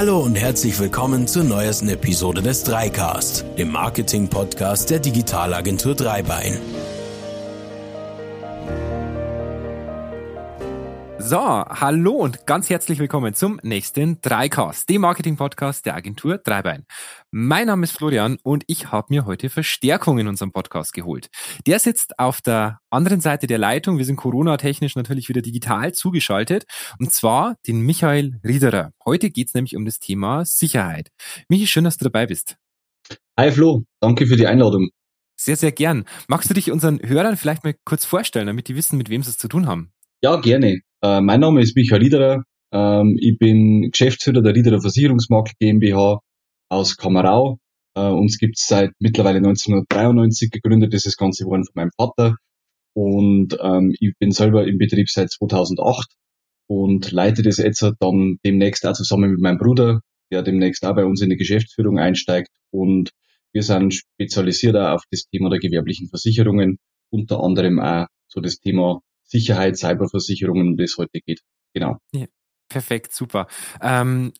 Hallo und herzlich willkommen zur neuesten Episode des Dreicast, dem Marketing-Podcast der Digitalagentur Dreibein. So, hallo und ganz herzlich willkommen zum nächsten Dreicast, dem Marketing-Podcast der Agentur Dreibein. Mein Name ist Florian und ich habe mir heute Verstärkung in unserem Podcast geholt. Der sitzt auf der anderen Seite der Leitung. Wir sind Corona-technisch natürlich wieder digital zugeschaltet und zwar den Michael Riederer. Heute geht's nämlich um das Thema Sicherheit. Michi, schön, dass du dabei bist. Hi Flo, danke für die Einladung. Sehr, sehr gern. Magst du dich unseren Hörern vielleicht mal kurz vorstellen, damit die wissen, mit wem sie es zu tun haben? Ja, gerne. Äh, mein Name ist Michael Riederer. Ähm, ich bin Geschäftsführer der Riederer Versicherungsmakler GmbH aus Kamerau. Äh, uns gibt's seit mittlerweile 1993 gegründet. Das ist das Ganze geworden von meinem Vater. Und ähm, ich bin selber im Betrieb seit 2008 und leite das jetzt dann demnächst auch zusammen mit meinem Bruder, der demnächst auch bei uns in die Geschäftsführung einsteigt. Und wir sind spezialisiert auch auf das Thema der gewerblichen Versicherungen, unter anderem auch so das Thema Sicherheit, Cyberversicherungen, um das heute geht. Genau. Ja, perfekt, super. Ähm,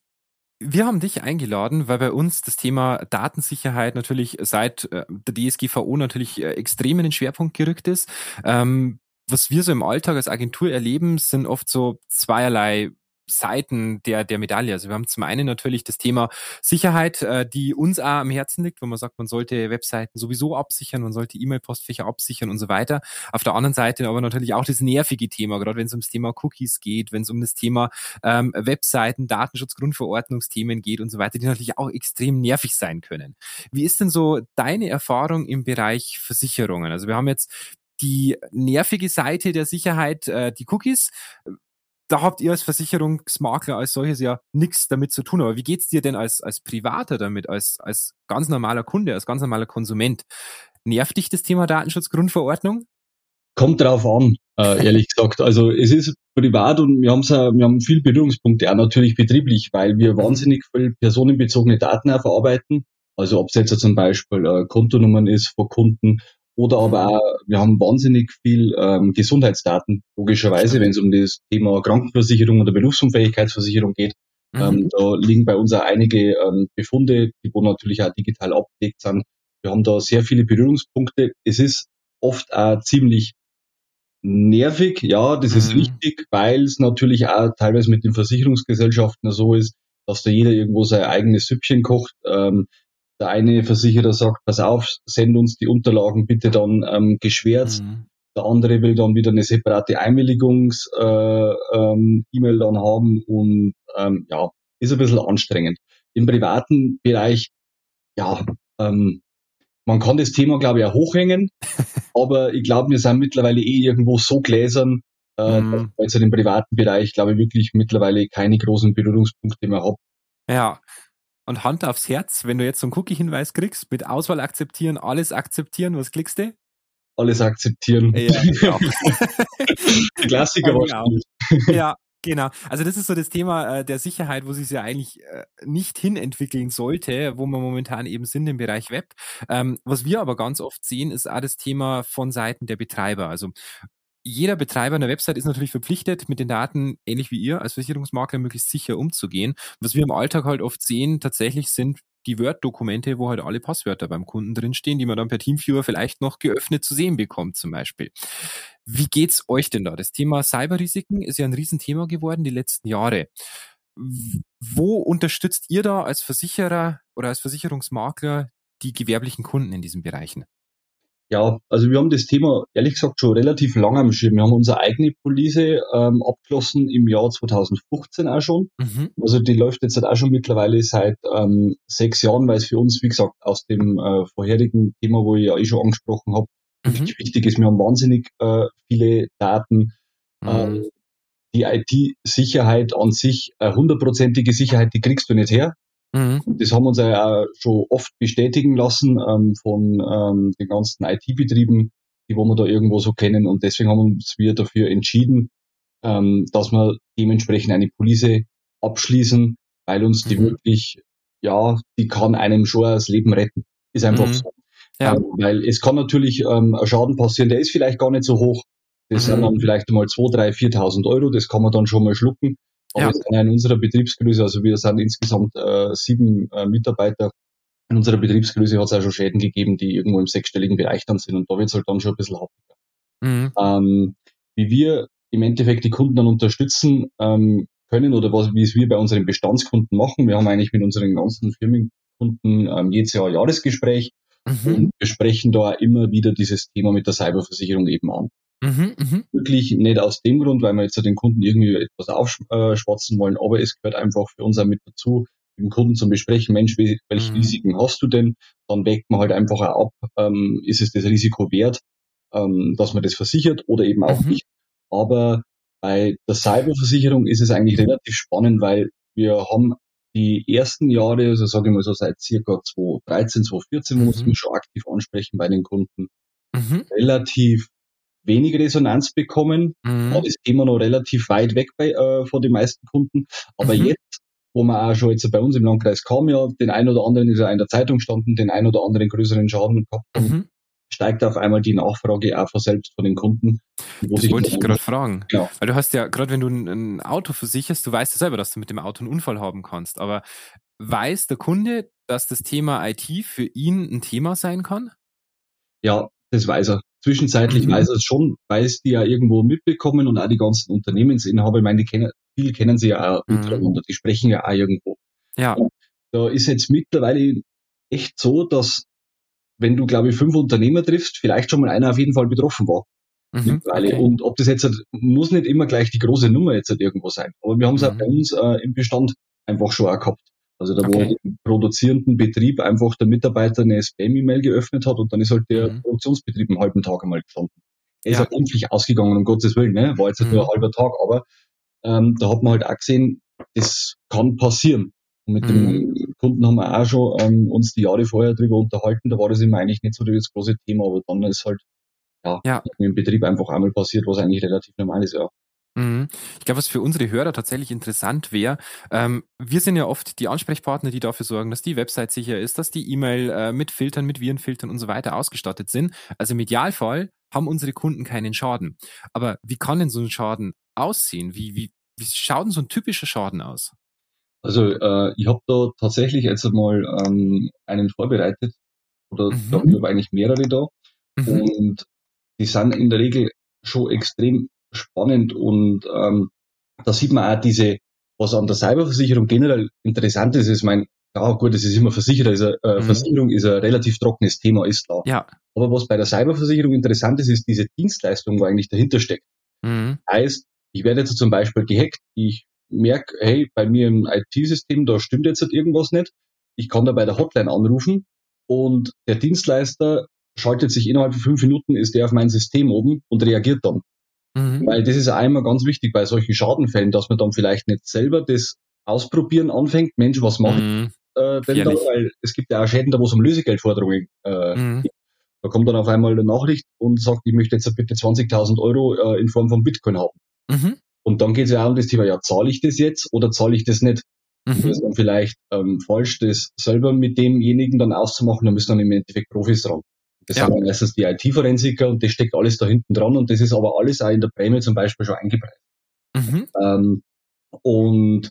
wir haben dich eingeladen, weil bei uns das Thema Datensicherheit natürlich seit äh, der DSGVO natürlich äh, extrem in den Schwerpunkt gerückt ist. Ähm, was wir so im Alltag als Agentur erleben, sind oft so zweierlei Seiten der, der Medaille. Also wir haben zum einen natürlich das Thema Sicherheit, äh, die uns auch am Herzen liegt, wo man sagt, man sollte Webseiten sowieso absichern, man sollte E-Mail-Postfächer absichern und so weiter. Auf der anderen Seite aber natürlich auch das nervige Thema, gerade wenn es ums Thema Cookies geht, wenn es um das Thema ähm, Webseiten, Datenschutz, Grundverordnungsthemen geht und so weiter, die natürlich auch extrem nervig sein können. Wie ist denn so deine Erfahrung im Bereich Versicherungen? Also wir haben jetzt die nervige Seite der Sicherheit, äh, die Cookies da habt ihr als Versicherungsmakler als solches ja nichts damit zu tun. Aber wie geht's dir denn als, als Privater damit, als, als ganz normaler Kunde, als ganz normaler Konsument? Nervt dich das Thema Datenschutzgrundverordnung? Kommt drauf an, äh, ehrlich gesagt. Also es ist privat und wir, haben's, wir haben viel Berührungspunkte, auch natürlich betrieblich, weil wir mhm. wahnsinnig viel personenbezogene Daten auch verarbeiten. Also ob es jetzt zum Beispiel äh, Kontonummern ist von Kunden oder aber auch, wir haben wahnsinnig viel ähm, Gesundheitsdaten, logischerweise, wenn es um das Thema Krankenversicherung oder Berufsunfähigkeitsversicherung geht. Mhm. Ähm, da liegen bei uns auch einige ähm, Befunde, die wo natürlich auch digital abgedeckt sind. Wir haben da sehr viele Berührungspunkte. Es ist oft auch ziemlich nervig, ja, das mhm. ist richtig, weil es natürlich auch teilweise mit den Versicherungsgesellschaften so ist, dass da jeder irgendwo sein eigenes Süppchen kocht. Ähm, der eine Versicherer sagt, pass auf, send uns die Unterlagen bitte dann ähm, geschwärzt. Mhm. Der andere will dann wieder eine separate Einwilligungs-E-Mail äh, ähm, dann haben und ähm, ja, ist ein bisschen anstrengend. Im privaten Bereich, ja, ähm, man kann das Thema, glaube ich, auch hochhängen, aber ich glaube, wir sind mittlerweile eh irgendwo so gläsern, äh, mhm. dass ich im privaten Bereich, glaube ich, wirklich mittlerweile keine großen Berührungspunkte mehr habe. Ja, und Hand aufs Herz, wenn du jetzt so einen Cookie-Hinweis kriegst, mit Auswahl akzeptieren, alles akzeptieren, was klickst du? Alles akzeptieren. Ja, genau. Klassiker wahrscheinlich. Ja, Genau, also das ist so das Thema äh, der Sicherheit, wo sich ja eigentlich äh, nicht hinentwickeln sollte, wo wir momentan eben sind im Bereich Web. Ähm, was wir aber ganz oft sehen, ist auch das Thema von Seiten der Betreiber. Also jeder Betreiber einer Website ist natürlich verpflichtet, mit den Daten, ähnlich wie ihr als Versicherungsmakler, möglichst sicher umzugehen. Was wir im Alltag halt oft sehen, tatsächlich sind die Word-Dokumente, wo halt alle Passwörter beim Kunden drinstehen, die man dann per Teamviewer vielleicht noch geöffnet zu sehen bekommt, zum Beispiel. Wie geht's euch denn da? Das Thema Cyberrisiken ist ja ein Riesenthema geworden die letzten Jahre. Wo unterstützt ihr da als Versicherer oder als Versicherungsmakler die gewerblichen Kunden in diesen Bereichen? Ja, also wir haben das Thema ehrlich gesagt schon relativ lange am Schirm. Wir haben unsere eigene Police ähm, abgeschlossen im Jahr 2015 auch schon. Mhm. Also die läuft jetzt halt auch schon mittlerweile seit ähm, sechs Jahren, weil es für uns, wie gesagt, aus dem äh, vorherigen Thema, wo ich ja eh schon angesprochen habe, mhm. wichtig ist. Wir haben wahnsinnig äh, viele Daten. Mhm. Ähm, die IT-Sicherheit an sich, äh, hundertprozentige Sicherheit, die kriegst du nicht her. Mhm. Das haben wir uns ja auch schon oft bestätigen lassen ähm, von ähm, den ganzen IT-Betrieben, die wo wir da irgendwo so kennen. Und deswegen haben uns wir dafür entschieden, ähm, dass wir dementsprechend eine Police abschließen, weil uns die mhm. wirklich, ja, die kann einem schon das Leben retten. Ist einfach mhm. so. Ja. Ähm, weil es kann natürlich ähm, ein Schaden passieren, der ist vielleicht gar nicht so hoch. Das mhm. sind dann vielleicht mal 2, 3, 4.000 Euro, das kann man dann schon mal schlucken. Aber ja. in unserer Betriebsgröße, also wir sind insgesamt äh, sieben äh, Mitarbeiter. In unserer Betriebsgröße hat es auch schon Schäden gegeben, die irgendwo im sechsstelligen Bereich dann sind und da wird es halt dann schon ein bisschen happiger. Mhm. Ähm, wie wir im Endeffekt die Kunden dann unterstützen ähm, können oder was, wie es wir bei unseren Bestandskunden machen. Wir haben eigentlich mit unseren ganzen Firmenkunden ähm, jedes Jahr ein Jahresgespräch mhm. und besprechen da immer wieder dieses Thema mit der Cyberversicherung eben an. Mhm, mh. Wirklich nicht aus dem Grund, weil wir jetzt den Kunden irgendwie etwas aufschwatzen wollen, aber es gehört einfach für uns auch mit dazu, mit dem Kunden zum Besprechen, Mensch, welche mhm. Risiken hast du denn? Dann wägt man halt einfach auch ab, ähm, ist es das Risiko wert, ähm, dass man das versichert oder eben auch mhm. nicht. Aber bei der Cyberversicherung ist es eigentlich relativ spannend, weil wir haben die ersten Jahre, also sage ich mal so seit circa 2013, 2014, mhm. muss man schon aktiv ansprechen bei den Kunden, mhm. relativ wenig Resonanz bekommen. Mhm. War das Thema noch relativ weit weg bei, äh, von den meisten Kunden. Aber mhm. jetzt, wo man auch schon jetzt bei uns im Landkreis kam, ja, den einen oder anderen ist ja in der Zeitung standen, den einen oder anderen größeren Schaden gehabt haben, mhm. steigt auf einmal die Nachfrage auch von selbst von den Kunden. Das wollte ich gerade fragen. Ja. Weil du hast ja, gerade wenn du ein, ein Auto versicherst, du weißt ja selber, dass du mit dem Auto einen Unfall haben kannst. Aber weiß der Kunde, dass das Thema IT für ihn ein Thema sein kann? Ja, das weiß er. Zwischenzeitlich mhm. weiß er es schon, weil es die ja irgendwo mitbekommen und auch die ganzen Unternehmensinhaber, ich meine, die kennen, viele kennen sie ja auch mhm. untereinander, die sprechen ja auch irgendwo. Ja. Und da ist jetzt mittlerweile echt so, dass wenn du, glaube ich, fünf Unternehmer triffst, vielleicht schon mal einer auf jeden Fall betroffen war. Mhm, okay. Und ob das jetzt, muss nicht immer gleich die große Nummer jetzt irgendwo sein. Aber wir haben es mhm. auch bei uns äh, im Bestand einfach schon auch gehabt. Also da, okay. wo im produzierenden Betrieb einfach der Mitarbeiter eine Spam-E-Mail geöffnet hat und dann ist halt der mhm. Produktionsbetrieb einen halben Tag einmal gestanden. Er ja. ist auch glimpflich ausgegangen, um Gottes Willen, ne? war jetzt mhm. nur ein halber Tag, aber ähm, da hat man halt auch gesehen, das kann passieren. Und mit mhm. dem Kunden haben wir auch schon ähm, uns die Jahre vorher drüber unterhalten, da war das immer eigentlich nicht so das große Thema, aber dann ist halt ja, ja. im Betrieb einfach einmal passiert, was eigentlich relativ normal ist, ja. Mhm. Ich glaube, was für unsere Hörer tatsächlich interessant wäre, ähm, wir sind ja oft die Ansprechpartner, die dafür sorgen, dass die Website sicher ist, dass die E-Mail äh, mit Filtern, mit Virenfiltern und so weiter ausgestattet sind. Also im Idealfall haben unsere Kunden keinen Schaden. Aber wie kann denn so ein Schaden aussehen? Wie, wie, wie schaut denn so ein typischer Schaden aus? Also äh, ich habe da tatsächlich jetzt einmal ähm, einen vorbereitet oder mhm. da habe eigentlich mehrere da mhm. und die sind in der Regel schon extrem spannend und ähm, da sieht man auch diese, was an der Cyberversicherung generell interessant ist, ist mein, ja gut, es ist immer Versicherer, ist eine, äh, mhm. Versicherung ist ein relativ trockenes Thema, ist klar. Ja. Aber was bei der Cyberversicherung interessant ist, ist diese Dienstleistung, wo eigentlich dahinter steckt. Mhm. Heißt, ich werde jetzt zum Beispiel gehackt, ich merke, hey, bei mir im IT-System, da stimmt jetzt halt irgendwas nicht. Ich kann da bei der Hotline anrufen und der Dienstleister schaltet sich innerhalb von fünf Minuten, ist der auf mein System oben und reagiert dann. Mhm. Weil das ist einmal ganz wichtig bei solchen Schadenfällen, dass man dann vielleicht nicht selber das Ausprobieren anfängt. Mensch, was mache mhm. ich äh, denn da? Weil es gibt ja auch Schäden, da wo es um Lösegeldforderungen äh, mhm. geht. Da kommt dann auf einmal eine Nachricht und sagt, ich möchte jetzt bitte 20.000 Euro äh, in Form von Bitcoin haben. Mhm. Und dann geht es ja auch um das Thema, ja, zahle ich das jetzt oder zahle ich das nicht? Mhm. Das ist dann vielleicht ähm, falsch, das selber mit demjenigen dann auszumachen, da müssen dann im Endeffekt Profis dran. Das ja. sind meistens die IT-Forensiker und das steckt alles da hinten dran und das ist aber alles auch in der Prämie zum Beispiel schon eingepreist. Mhm. Ähm, und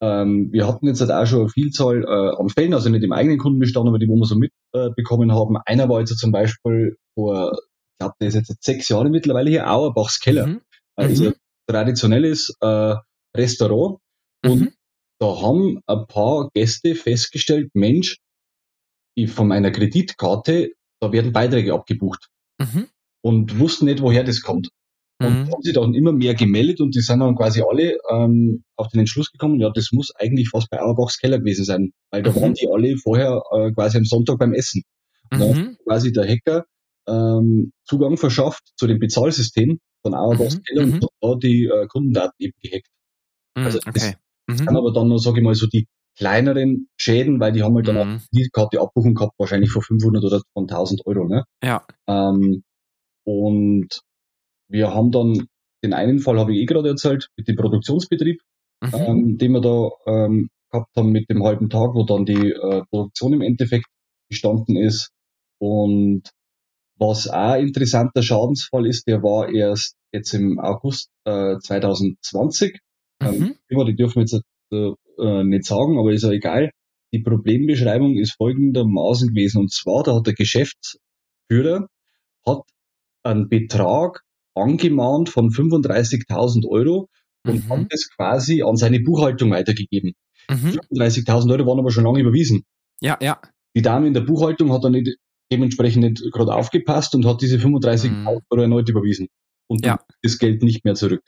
ähm, wir hatten jetzt halt auch schon eine Vielzahl äh, an Fällen, also nicht im eigenen Kundenbestand, aber die, wo wir so mitbekommen äh, haben. Einer war jetzt zum Beispiel vor, ich glaube, der ist jetzt sechs Jahre mittlerweile hier, Auerbachs Keller. Mhm. Ist ein traditionelles äh, Restaurant. Und mhm. da haben ein paar Gäste festgestellt, Mensch, ich von meiner Kreditkarte da werden Beiträge abgebucht. Mhm. Und wussten nicht, woher das kommt. Und mhm. haben sich dann immer mehr gemeldet und die sind dann quasi alle ähm, auf den Entschluss gekommen, ja, das muss eigentlich fast bei Auerbachs Keller gewesen sein, weil da mhm. waren die alle vorher äh, quasi am Sonntag beim Essen. Und da hat mhm. quasi der Hacker ähm, Zugang verschafft zu dem Bezahlsystem von Auerbachs mhm. Keller und mhm. hat da die äh, Kundendaten eben gehackt. Also okay. das, das kann aber dann noch, sage ich mal, so die kleineren Schäden, weil die haben halt dann mhm. auch die Karte Abbuchung gehabt, wahrscheinlich von 500 oder von 1000 Euro. Ne? Ja. Ähm, und wir haben dann den einen Fall, habe ich eh gerade erzählt, mit dem Produktionsbetrieb, mhm. ähm, den wir da ähm, gehabt haben mit dem halben Tag, wo dann die äh, Produktion im Endeffekt gestanden ist. Und was auch ein interessanter Schadensfall ist, der war erst jetzt im August äh, 2020. Ähm, mhm. die dürfen jetzt äh, nicht sagen, aber ist ja egal. Die Problembeschreibung ist folgendermaßen gewesen. Und zwar, da hat der Geschäftsführer hat einen Betrag angemahnt von 35.000 Euro und mhm. hat das quasi an seine Buchhaltung weitergegeben. Mhm. 35.000 Euro waren aber schon lange überwiesen. Ja, ja. Die Dame in der Buchhaltung hat dann nicht, dementsprechend nicht gerade aufgepasst und hat diese 35.000 mhm. Euro erneut überwiesen. Und ja. das Geld nicht mehr zurück.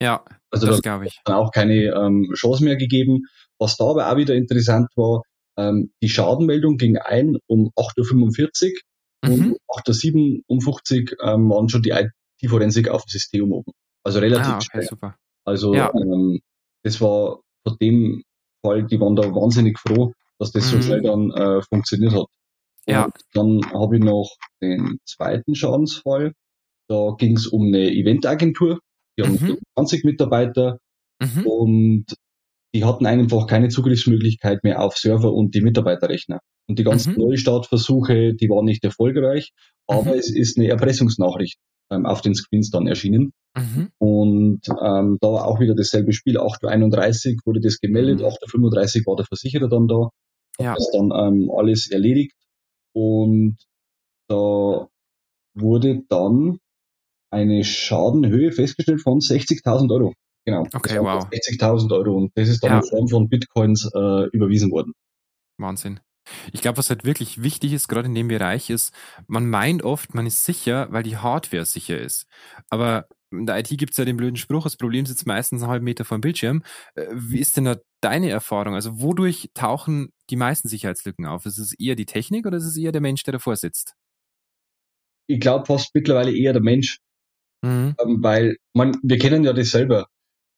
Ja, also das glaube ich. Dann auch keine ähm, Chance mehr gegeben. Was da aber auch wieder interessant war, ähm, die Schadenmeldung ging ein um 8.45 Uhr mhm. und 8.57 Uhr ähm, waren schon die IT-Forensik auf dem System oben. Also relativ ah, okay, schnell. Super. Also ja. ähm, das war von dem Fall, die waren da wahnsinnig froh, dass das mhm. so schnell dann äh, funktioniert hat. Ja. Und dann habe ich noch den zweiten Schadensfall. Da ging es um eine Eventagentur. Die haben mhm. 20 Mitarbeiter mhm. und die hatten einfach keine Zugriffsmöglichkeit mehr auf Server und die Mitarbeiterrechner. Und die ganzen mhm. Neustartversuche, die waren nicht erfolgreich, aber mhm. es ist eine Erpressungsnachricht ähm, auf den Screens dann erschienen. Mhm. Und ähm, da war auch wieder dasselbe Spiel. 8.31 wurde das gemeldet, mhm. 8.35 war der Versicherer dann da, hat ja. das dann ähm, alles erledigt. Und da wurde dann eine Schadenhöhe festgestellt von 60.000 Euro. Genau. Okay, wow. 60.000 Euro. Und das ist dann ja. in Form von Bitcoins äh, überwiesen worden. Wahnsinn. Ich glaube, was halt wirklich wichtig ist, gerade in dem Bereich, ist, man meint oft, man ist sicher, weil die Hardware sicher ist. Aber in der IT gibt es ja den blöden Spruch, das Problem sitzt meistens einen halben Meter vor dem Bildschirm. Äh, wie ist denn da deine Erfahrung? Also wodurch tauchen die meisten Sicherheitslücken auf? Ist es eher die Technik oder ist es eher der Mensch, der davor sitzt? Ich glaube fast mittlerweile eher der Mensch. Mhm. Ähm, weil man, wir kennen ja das selber.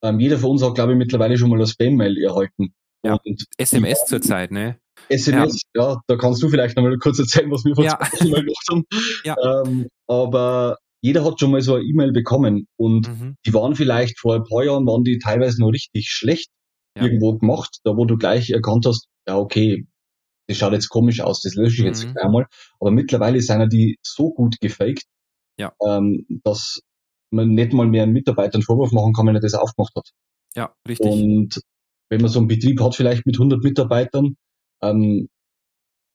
Ähm, jeder von uns hat, glaube ich, mittlerweile schon mal eine Spam-Mail erhalten. Ja. Und SMS zurzeit, ne? SMS, ja. ja. da kannst du vielleicht noch mal kurz erzählen, was wir vor ja. Mal gemacht haben. Ja. Ähm, aber jeder hat schon mal so eine E-Mail bekommen und mhm. die waren vielleicht vor ein paar Jahren, waren die teilweise noch richtig schlecht ja. irgendwo gemacht, da wo du gleich erkannt hast, ja okay, das schaut jetzt komisch aus, das lösche ich jetzt mhm. einmal. Aber mittlerweile sind die so gut gefaked, ja. ähm, dass man nicht mal mehr einen Mitarbeiter einen Vorwurf machen kann, wenn er das aufgemacht hat. Ja, richtig. Und wenn man so einen Betrieb hat, vielleicht mit 100 Mitarbeitern, ähm,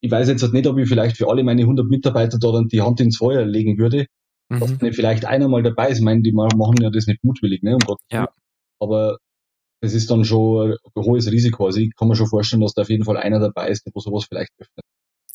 ich weiß jetzt nicht, ob ich vielleicht für alle meine 100 Mitarbeiter da dann die Hand ins Feuer legen würde, mhm. dass nicht vielleicht einer mal dabei ist. Ich meine, die machen ja das nicht mutwillig, ne? Um Gottes ja. Aber das ist dann schon ein hohes Risiko. Also ich kann mir schon vorstellen, dass da auf jeden Fall einer dabei ist, der sowas vielleicht öffnet.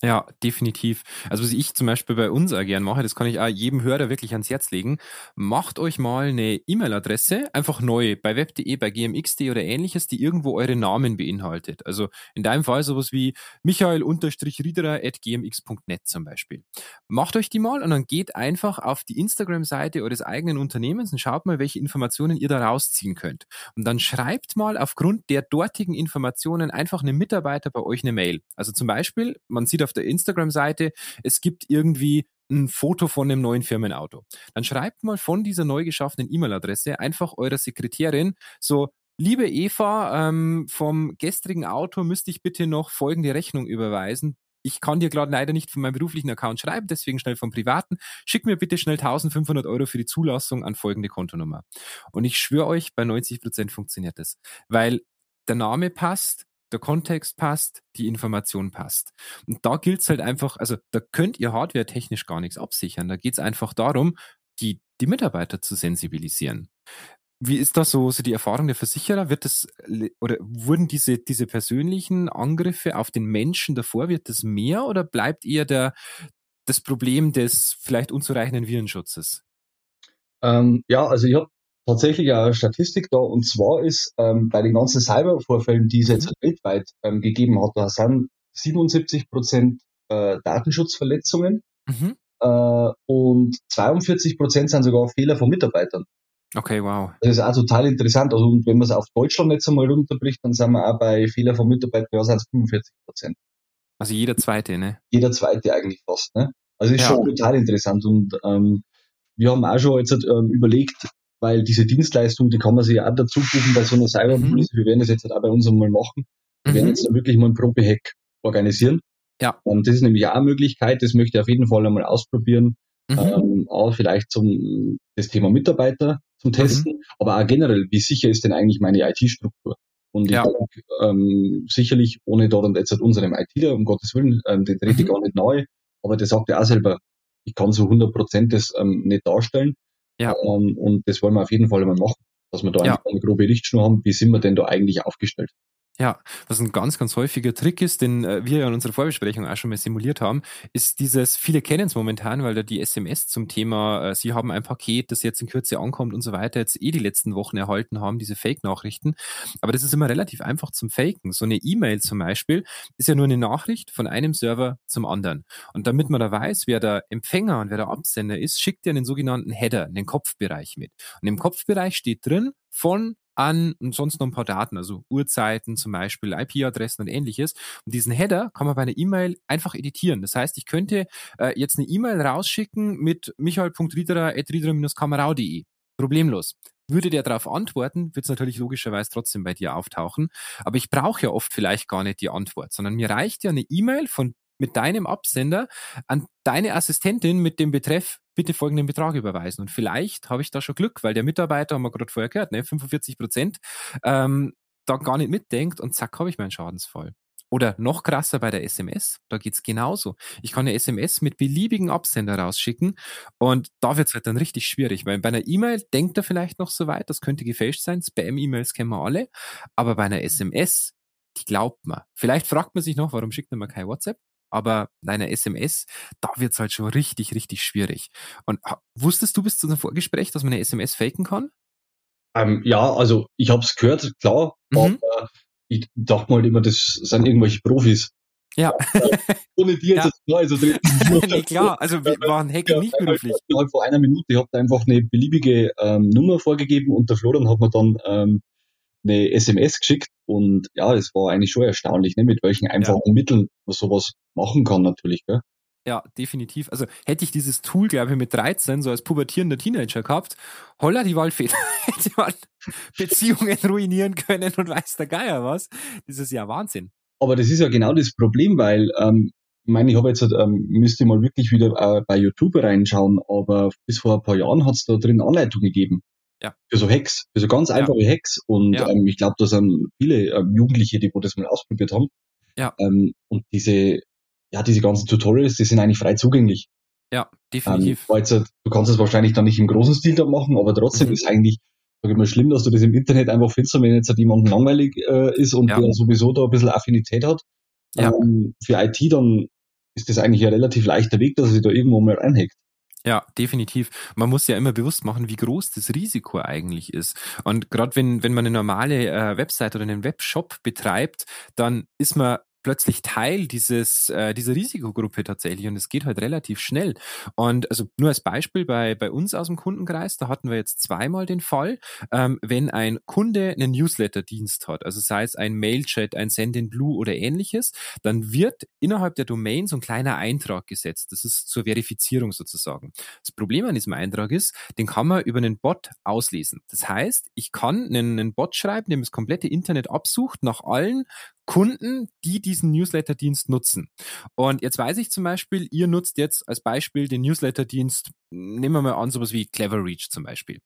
Ja, definitiv. Also was ich zum Beispiel bei uns auch gern mache, das kann ich auch jedem Hörer wirklich ans Herz legen. Macht euch mal eine E-Mail-Adresse, einfach neu, bei web.de, bei gmx.de oder ähnliches, die irgendwo eure Namen beinhaltet. Also in deinem Fall sowas wie michael-riederer.gmx.net zum Beispiel. Macht euch die mal und dann geht einfach auf die Instagram-Seite eures eigenen Unternehmens und schaut mal, welche Informationen ihr da rausziehen könnt. Und dann schreibt mal aufgrund der dortigen Informationen einfach einem Mitarbeiter bei euch eine Mail. Also zum Beispiel, man sieht auf auf der Instagram-Seite, es gibt irgendwie ein Foto von einem neuen Firmenauto. Dann schreibt mal von dieser neu geschaffenen E-Mail-Adresse einfach eurer Sekretärin so, liebe Eva, ähm, vom gestrigen Auto müsste ich bitte noch folgende Rechnung überweisen. Ich kann dir gerade leider nicht von meinem beruflichen Account schreiben, deswegen schnell vom privaten. Schick mir bitte schnell 1500 Euro für die Zulassung an folgende Kontonummer. Und ich schwöre euch, bei 90 Prozent funktioniert das, weil der Name passt, der Kontext passt, die Information passt. Und da gilt es halt einfach, also da könnt ihr hardware-technisch gar nichts absichern. Da geht es einfach darum, die, die Mitarbeiter zu sensibilisieren. Wie ist das so, so die Erfahrung der Versicherer? Wird das oder wurden diese, diese persönlichen Angriffe auf den Menschen davor, wird das mehr oder bleibt eher der, das Problem des vielleicht unzureichenden Virenschutzes? Ähm, ja, also ich habe tatsächlich eine Statistik da und zwar ist ähm, bei den ganzen Cybervorfällen, die es jetzt mhm. weltweit ähm, gegeben hat, da sind 77 Prozent äh, Datenschutzverletzungen mhm. äh, und 42 Prozent sind sogar Fehler von Mitarbeitern. Okay, wow. Das ist auch total interessant. Also wenn man es auf Deutschland jetzt einmal runterbricht, dann sind wir auch bei Fehler von Mitarbeitern, ja, sind es 45 Prozent. Also jeder zweite, ne? Jeder zweite eigentlich fast, ne? Also ist ja. schon total interessant und ähm, wir haben auch schon jetzt ähm, überlegt, weil diese Dienstleistung, die kann man sich ja auch dazu buchen bei so einer Cyberpolice. Mhm. Wir werden das jetzt halt auch bei uns einmal machen. Wir mhm. werden jetzt wirklich mal ein Probehack organisieren. Ja. Und das ist nämlich auch eine Möglichkeit, das möchte ich auf jeden Fall einmal ausprobieren. Mhm. Ähm, auch vielleicht zum das Thema Mitarbeiter, zum Testen, mhm. aber auch generell, wie sicher ist denn eigentlich meine IT-Struktur? Und ich ja. denke, ähm, sicherlich, ohne dort jetzt unserem ITler, um Gottes Willen, ähm, den trete ich mhm. gar nicht neu, aber der sagt ja auch selber, ich kann so 100 Prozent das ähm, nicht darstellen. Ja. Ähm, und das wollen wir auf jeden Fall mal machen, dass wir da ja. eine grobe Richtschnur haben, wie sind wir denn da eigentlich aufgestellt. Ja, was ein ganz, ganz häufiger Trick ist, den äh, wir ja in unserer Vorbesprechung auch schon mal simuliert haben, ist dieses, viele kennen es momentan, weil da die SMS zum Thema, äh, sie haben ein Paket, das jetzt in Kürze ankommt und so weiter, jetzt eh die letzten Wochen erhalten haben, diese Fake-Nachrichten. Aber das ist immer relativ einfach zum Faken. So eine E-Mail zum Beispiel ist ja nur eine Nachricht von einem Server zum anderen. Und damit man da weiß, wer der Empfänger und wer der Absender ist, schickt er einen sogenannten Header, einen Kopfbereich mit. Und im Kopfbereich steht drin, von an und sonst noch ein paar Daten, also Uhrzeiten zum Beispiel, IP-Adressen und ähnliches. Und diesen Header kann man bei einer E-Mail einfach editieren. Das heißt, ich könnte äh, jetzt eine E-Mail rausschicken mit michael.riederer.riederer-kamerau.de. Problemlos. Würde der darauf antworten, wird es natürlich logischerweise trotzdem bei dir auftauchen. Aber ich brauche ja oft vielleicht gar nicht die Antwort, sondern mir reicht ja eine E-Mail von mit deinem Absender an deine Assistentin mit dem Betreff bitte folgenden Betrag überweisen. Und vielleicht habe ich da schon Glück, weil der Mitarbeiter, haben wir gerade vorher gehört, ne, 45 Prozent, ähm, da gar nicht mitdenkt und zack, habe ich meinen Schadensfall. Oder noch krasser bei der SMS, da geht's genauso. Ich kann eine SMS mit beliebigen Absender rausschicken und da wird's halt dann richtig schwierig, weil bei einer E-Mail denkt er vielleicht noch so weit, das könnte gefälscht sein, Spam-E-Mails kennen wir alle, aber bei einer SMS, die glaubt man. Vielleicht fragt man sich noch, warum schickt man kein WhatsApp? Aber deine SMS, da wird's halt schon richtig, richtig schwierig. Und wusstest du bis zu einem Vorgespräch, dass man eine SMS faken kann? Ähm, ja, also ich habe es gehört, klar, mhm. aber ich dachte mal immer, das sind irgendwelche Profis. Ja. Ohne die jetzt ja. also nee, klar, also wir waren Hacker ja, nicht beruflich. Innerhalb von einer Minute, ich habe einfach eine beliebige ähm, Nummer vorgegeben und der Florian hat mir dann ähm, eine SMS geschickt und ja, es war eigentlich schon erstaunlich, ne, mit welchen einfachen ja. Mitteln man sowas machen kann natürlich. Gell? Ja, definitiv. Also hätte ich dieses Tool, glaube ich, mit 13 so als pubertierender Teenager gehabt, holla die Waldfeder, hätte man Beziehungen ruinieren können und weiß der Geier was. Das ist ja Wahnsinn. Aber das ist ja genau das Problem, weil ähm, ich meine, ich habe jetzt, ähm, müsste mal wirklich wieder äh, bei YouTube reinschauen, aber bis vor ein paar Jahren hat es da drin Anleitungen gegeben. Ja. Für so Hacks, für so ganz einfache ja. Hacks. Und ja. ähm, ich glaube, da sind viele ähm, Jugendliche, die das mal ausprobiert haben. Ja. Ähm, und diese, ja, diese ganzen Tutorials, die sind eigentlich frei zugänglich. Ja, definitiv. Ähm, jetzt, du kannst es wahrscheinlich dann nicht im großen Stil da machen, aber trotzdem mhm. ist eigentlich, sag ich mal, schlimm, dass du das im Internet einfach findest, wenn jetzt halt jemand langweilig äh, ist und ja. der sowieso da ein bisschen Affinität hat. Ja. Ähm, für IT dann ist das eigentlich ein relativ leichter Weg, dass er sich da irgendwo mal reinhackt. Ja, definitiv. Man muss ja immer bewusst machen, wie groß das Risiko eigentlich ist. Und gerade wenn, wenn man eine normale äh, Website oder einen Webshop betreibt, dann ist man plötzlich Teil dieses, äh, dieser Risikogruppe tatsächlich und es geht halt relativ schnell. Und also nur als Beispiel bei, bei uns aus dem Kundenkreis, da hatten wir jetzt zweimal den Fall, ähm, wenn ein Kunde einen Newsletter-Dienst hat, also sei es ein Mailchat, ein Send in Blue oder ähnliches, dann wird innerhalb der Domain so ein kleiner Eintrag gesetzt. Das ist zur Verifizierung sozusagen. Das Problem an diesem Eintrag ist, den kann man über einen Bot auslesen. Das heißt, ich kann einen, einen Bot schreiben, der das komplette Internet absucht nach allen Kunden, die diesen Newsletter-Dienst nutzen. Und jetzt weiß ich zum Beispiel, ihr nutzt jetzt als Beispiel den Newsletter-Dienst, nehmen wir mal an, sowas wie Cleverreach zum Beispiel.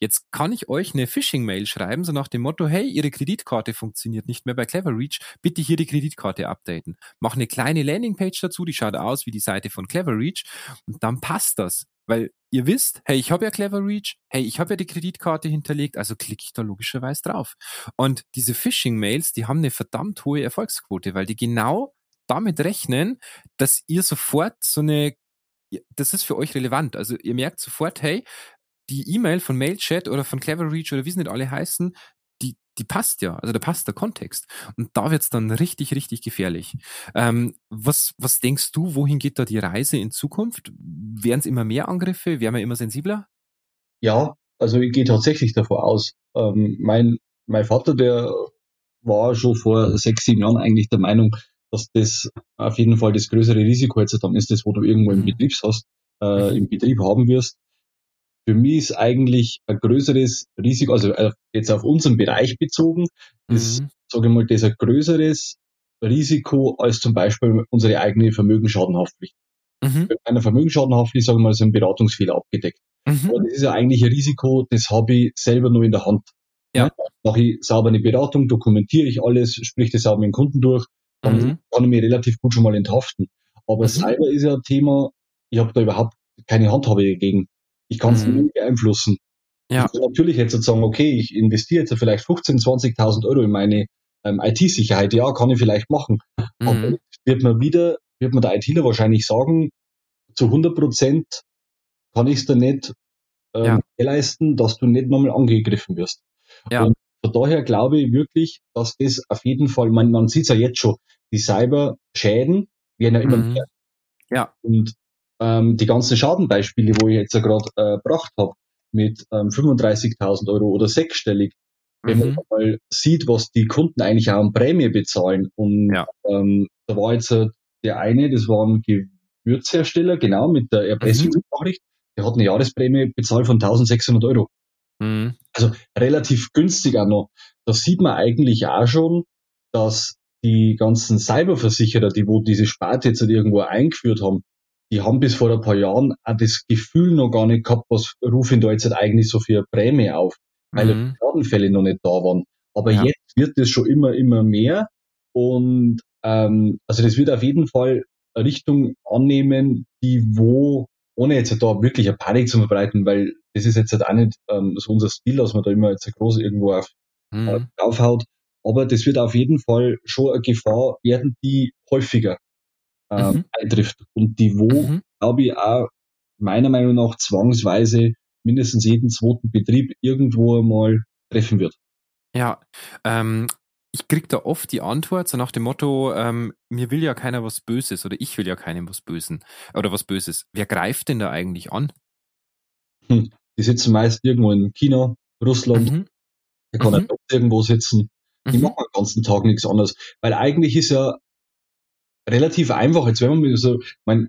Jetzt kann ich euch eine Phishing-Mail schreiben, so nach dem Motto, hey, Ihre Kreditkarte funktioniert nicht mehr bei Cleverreach, bitte hier die Kreditkarte updaten. Mach eine kleine Landingpage dazu, die schaut aus wie die Seite von Cleverreach und dann passt das. Weil ihr wisst, hey, ich habe ja Clever Reach, hey, ich habe ja die Kreditkarte hinterlegt, also klicke ich da logischerweise drauf. Und diese Phishing-Mails, die haben eine verdammt hohe Erfolgsquote, weil die genau damit rechnen, dass ihr sofort so eine, das ist für euch relevant. Also ihr merkt sofort, hey, die E-Mail von Mailchat oder von Clever Reach oder wie sie nicht alle heißen, die passt ja, also da passt der Kontext. Und da wird's dann richtig, richtig gefährlich. Ähm, was, was denkst du, wohin geht da die Reise in Zukunft? Werden es immer mehr Angriffe? Werden wir immer sensibler? Ja, also ich gehe tatsächlich davon aus. Ähm, mein, mein Vater, der war schon vor sechs, sieben Jahren eigentlich der Meinung, dass das auf jeden Fall das größere Risiko jetzt dann ist, das, wo du irgendwo im mhm. Betrieb hast, äh, mhm. im Betrieb haben wirst. Für mich ist eigentlich ein größeres Risiko, also äh, jetzt auf unseren Bereich bezogen, ist, mhm. sage ich mal, das ein größeres Risiko als zum Beispiel unsere eigene Vermögensschadenhaftpflicht. Mhm. Bei einer Vermögensschadenhaftpflicht, sagen wir mal, ist ein Beratungsfehler abgedeckt. Mhm. Aber das ist ja eigentlich ein Risiko, das habe ich selber nur in der Hand. Ja. mache ich sauber eine Beratung, dokumentiere ich alles, sprich das sauber mit dem Kunden durch, dann mhm. kann ich mir relativ gut schon mal enthaften. Aber mhm. Cyber ist ja ein Thema, ich habe da überhaupt keine Handhabe dagegen. Ich kann es mhm. nicht beeinflussen. Ja. Kann natürlich jetzt sagen, okay, ich investiere jetzt vielleicht 15.000, 20.000 Euro in meine ähm, IT-Sicherheit. Ja, kann ich vielleicht machen. Mhm. Aber wird man wieder, wird man der ITler wahrscheinlich sagen, zu 100 Prozent kann ich es dir nicht ähm, ja. leisten, dass du nicht nochmal angegriffen wirst. Ja. Und von daher glaube ich wirklich, dass das auf jeden Fall, man, man sieht es ja jetzt schon, die Cyberschäden werden ja immer mhm. mehr. Ja. Und ähm, die ganzen Schadenbeispiele, wo ich jetzt ja gerade äh, gebracht habe, mit ähm, 35.000 Euro oder sechsstellig, wenn mhm. man mal sieht, was die Kunden eigentlich auch an Prämie bezahlen. Und ja. ähm, da war jetzt äh, der eine, das war ein Gewürzhersteller, genau, mit der Erpressungsnachricht, mhm. der hat eine Jahresprämie bezahlt von 1600 Euro. Mhm. Also relativ günstig auch noch. Da sieht man eigentlich auch schon, dass die ganzen Cyberversicherer, die wo diese Sparte jetzt halt irgendwo eingeführt haben, die haben bis vor ein paar Jahren auch das Gefühl noch gar nicht gehabt, was rufen da jetzt eigentlich so für Prämie auf, weil mhm. die Schadenfälle noch nicht da waren. Aber ja. jetzt wird es schon immer, immer mehr und ähm, also das wird auf jeden Fall eine Richtung annehmen, die wo, ohne jetzt da wirklich eine Panik zu verbreiten, weil das ist jetzt halt auch nicht ähm, so unser Stil, dass man da immer jetzt groß irgendwo auf, mhm. äh, draufhaut. Aber das wird auf jeden Fall schon eine Gefahr werden, die häufiger äh, mhm. eintrifft und die wo, mhm. glaube ich, auch meiner Meinung nach zwangsweise mindestens jeden zweiten Betrieb irgendwo mal treffen wird. Ja, ähm, ich krieg da oft die Antwort so nach dem Motto, ähm, mir will ja keiner was Böses oder ich will ja keinem was Bösen oder was Böses. Wer greift denn da eigentlich an? Hm, die sitzen meist irgendwo in China, Russland, mhm. der kann mhm. irgendwo sitzen. Die mhm. machen den ganzen Tag nichts anderes. Weil eigentlich ist ja relativ einfach, jetzt wenn man so, mein,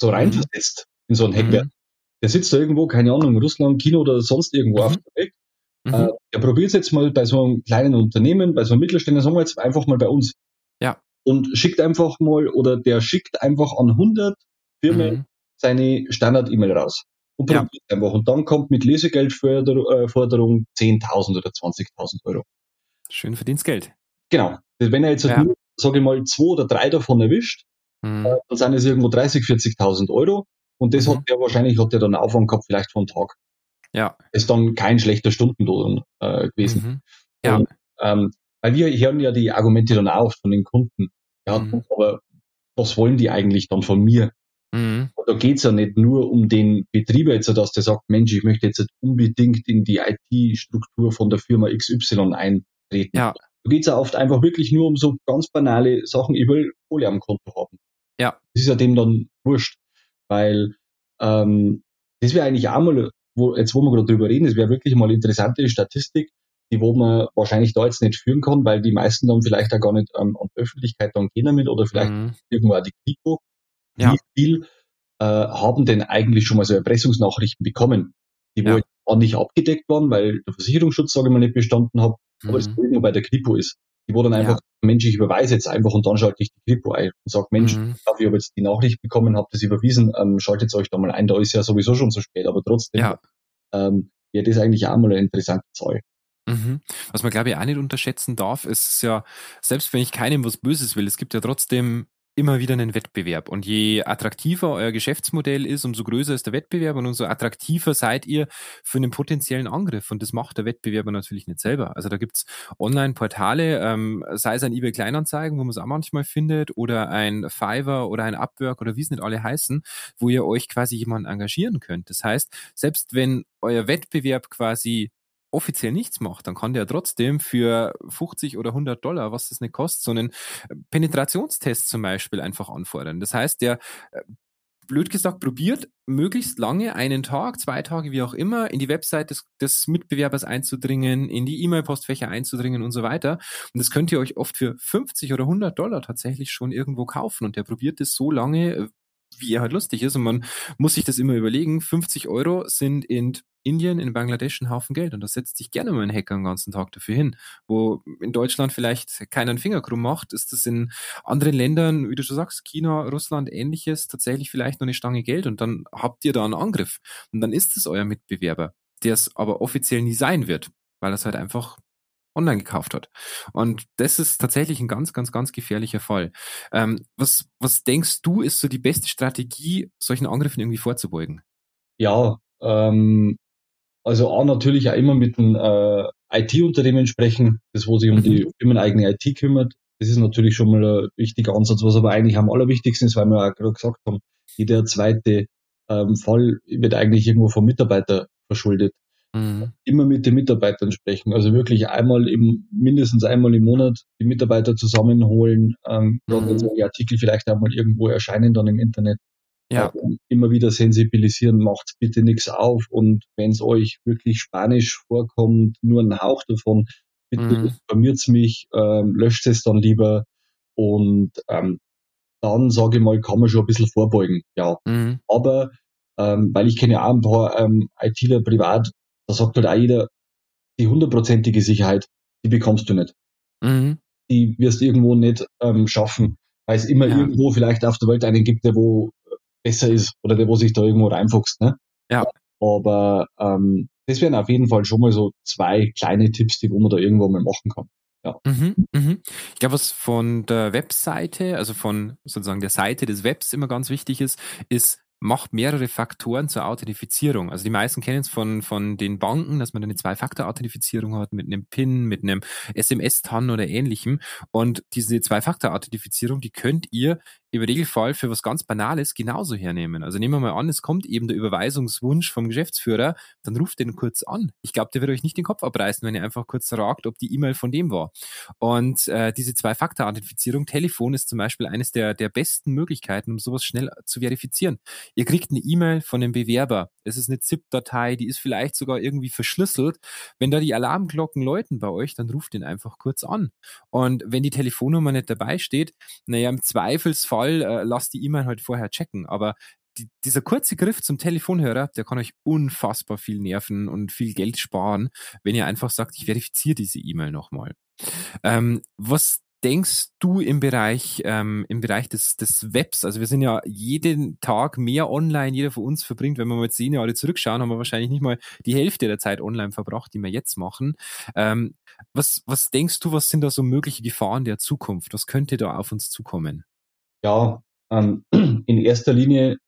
so mhm. reinversetzt in so ein Hackwerk. Mhm. Der sitzt da irgendwo, keine Ahnung, in Russland, China oder sonst irgendwo auf mhm. der Welt. Mhm. Äh, er probiert es jetzt mal bei so einem kleinen Unternehmen, bei so einem Mittelständler, sagen wir jetzt einfach mal bei uns. Ja. Und schickt einfach mal, oder der schickt einfach an 100 Firmen mhm. seine Standard-E-Mail raus. Und probiert ja. einfach. Und dann kommt mit Lesegeldforderung 10.000 oder 20.000 Euro. Schön verdientes Geld. Genau. Wenn er jetzt ja. nur sage ich mal, zwei oder drei davon erwischt, mhm. äh, dann sind es irgendwo 30, 40.000 Euro. Und das mhm. hat der wahrscheinlich, hat der dann Aufwand gehabt, vielleicht von Tag. Ja. Ist dann kein schlechter Stundenlohn äh, gewesen. Mhm. Ja. Und, ähm, weil wir hören ja die Argumente dann auch von den Kunden. Ja, mhm. aber was wollen die eigentlich dann von mir? Mhm. Da geht's ja nicht nur um den Betrieber jetzt, dass der sagt, Mensch, ich möchte jetzt unbedingt in die IT-Struktur von der Firma XY eintreten. Ja. Da geht es ja oft einfach wirklich nur um so ganz banale Sachen, ich will Kohle am Konto haben. Ja. Das ist ja dem dann wurscht. Weil ähm, das wäre eigentlich auch mal, wo, jetzt wo wir gerade drüber reden, das wäre wirklich mal interessante Statistik, die wo man wahrscheinlich da jetzt nicht führen kann, weil die meisten dann vielleicht auch gar nicht ähm, an Öffentlichkeit dann gehen damit oder vielleicht mhm. irgendwo auch die Kripo. Ja. Wie viel äh, haben denn eigentlich schon mal so Erpressungsnachrichten bekommen, die ja. wohl ordentlich abgedeckt waren, weil der Versicherungsschutz, sage ich mal, nicht bestanden hat, aber das Problem mhm. bei der Kripo ist. Die wo dann einfach, ja. Mensch, ich überweise jetzt einfach und dann schalte ich die Kripo ein und sage, Mensch, mhm. ich habe jetzt die Nachricht bekommen, habe das überwiesen, ähm, schaltet euch da mal ein, da ist ja sowieso schon zu spät, aber trotzdem ja. ähm, wäre das eigentlich auch mal eine interessante Zahl. Mhm. Was man, glaube ich, auch nicht unterschätzen darf, ist ja, selbst wenn ich keinem was Böses will, es gibt ja trotzdem immer wieder einen Wettbewerb. Und je attraktiver euer Geschäftsmodell ist, umso größer ist der Wettbewerb und umso attraktiver seid ihr für einen potenziellen Angriff. Und das macht der Wettbewerber natürlich nicht selber. Also da gibt's Online-Portale, ähm, sei es ein eBay Kleinanzeigen, wo man es auch manchmal findet, oder ein Fiverr oder ein Upwork oder wie es nicht alle heißen, wo ihr euch quasi jemanden engagieren könnt. Das heißt, selbst wenn euer Wettbewerb quasi offiziell nichts macht, dann kann der trotzdem für 50 oder 100 Dollar, was das nicht kostet, so einen äh, Penetrationstest zum Beispiel einfach anfordern. Das heißt, der äh, blöd gesagt, probiert möglichst lange, einen Tag, zwei Tage, wie auch immer, in die Website des, des Mitbewerbers einzudringen, in die E-Mail-Postfächer einzudringen und so weiter. Und das könnt ihr euch oft für 50 oder 100 Dollar tatsächlich schon irgendwo kaufen. Und der probiert es so lange, wie er halt lustig ist. Und man muss sich das immer überlegen. 50 Euro sind in Indien, in Bangladesch ein Haufen Geld. Und da setzt sich gerne mal ein Hacker den ganzen Tag dafür hin. Wo in Deutschland vielleicht keiner einen Finger krumm macht, ist das in anderen Ländern, wie du schon sagst, China, Russland, ähnliches, tatsächlich vielleicht noch eine Stange Geld. Und dann habt ihr da einen Angriff. Und dann ist es euer Mitbewerber, der es aber offiziell nie sein wird, weil es halt einfach online gekauft hat. Und das ist tatsächlich ein ganz, ganz, ganz gefährlicher Fall. Ähm, was, was denkst du, ist so die beste Strategie, solchen Angriffen irgendwie vorzubeugen? Ja, ähm, also auch natürlich auch immer mit einem äh, IT-Unternehmen sprechen, das wo sich um mhm. die firmeneigene IT kümmert. Das ist natürlich schon mal ein wichtiger Ansatz, was aber eigentlich am allerwichtigsten ist, weil wir auch gerade gesagt haben, jeder zweite ähm, Fall wird eigentlich irgendwo vom Mitarbeiter verschuldet. Mhm. Immer mit den Mitarbeitern sprechen. Also wirklich einmal im, mindestens einmal im Monat die Mitarbeiter zusammenholen. Ähm, mhm. die Artikel vielleicht einmal irgendwo erscheinen dann im Internet. Ja. Ähm, immer wieder sensibilisieren, macht bitte nichts auf und wenn es euch wirklich Spanisch vorkommt, nur ein Hauch davon, bitte mhm. informiert mich, ähm, löscht es dann lieber und ähm, dann sage ich mal, kann man schon ein bisschen vorbeugen, ja. Mhm. Aber ähm, weil ich kenne auch ein paar ähm, ITler privat, da sagt halt auch jeder, die hundertprozentige Sicherheit, die bekommst du nicht. Mhm. Die wirst du irgendwo nicht ähm, schaffen, weil es immer ja. irgendwo vielleicht auf der Welt einen gibt, der wo besser ist oder der wo sich da irgendwo reinfuchst. Ne? Ja. Aber ähm, das wären auf jeden Fall schon mal so zwei kleine Tipps, die wo man da irgendwo mal machen kann. Ja. Mhm, mhm. Ich glaube, was von der Webseite, also von sozusagen der Seite des Webs immer ganz wichtig ist, ist macht mehrere Faktoren zur Authentifizierung. Also die meisten kennen es von, von den Banken, dass man eine Zwei-Faktor-Authentifizierung hat mit einem PIN, mit einem SMS-TAN oder ähnlichem. Und diese Zwei-Faktor-Authentifizierung, die könnt ihr im Regelfall für was ganz Banales genauso hernehmen. Also nehmen wir mal an, es kommt eben der Überweisungswunsch vom Geschäftsführer, dann ruft den kurz an. Ich glaube, der wird euch nicht den Kopf abreißen, wenn ihr einfach kurz fragt, ob die E-Mail von dem war. Und äh, diese Zwei-Faktor-Authentifizierung, Telefon ist zum Beispiel eines der, der besten Möglichkeiten, um sowas schnell zu verifizieren. Ihr kriegt eine E-Mail von einem Bewerber. Es ist eine ZIP-Datei, die ist vielleicht sogar irgendwie verschlüsselt. Wenn da die Alarmglocken läuten bei euch, dann ruft den einfach kurz an. Und wenn die Telefonnummer nicht dabei steht, naja, im Zweifelsfall äh, lasst die E-Mail halt vorher checken. Aber die, dieser kurze Griff zum Telefonhörer, der kann euch unfassbar viel nerven und viel Geld sparen, wenn ihr einfach sagt, ich verifiziere diese E-Mail nochmal. Ähm, was denkst du im Bereich, ähm, im Bereich des, des Webs? Also wir sind ja jeden Tag mehr online, jeder von uns verbringt, wenn wir mal zehn Jahre zurückschauen, haben wir wahrscheinlich nicht mal die Hälfte der Zeit online verbracht, die wir jetzt machen. Ähm, was, was denkst du, was sind da so mögliche Gefahren der Zukunft? Was könnte da auf uns zukommen? Ja, ähm, in erster Linie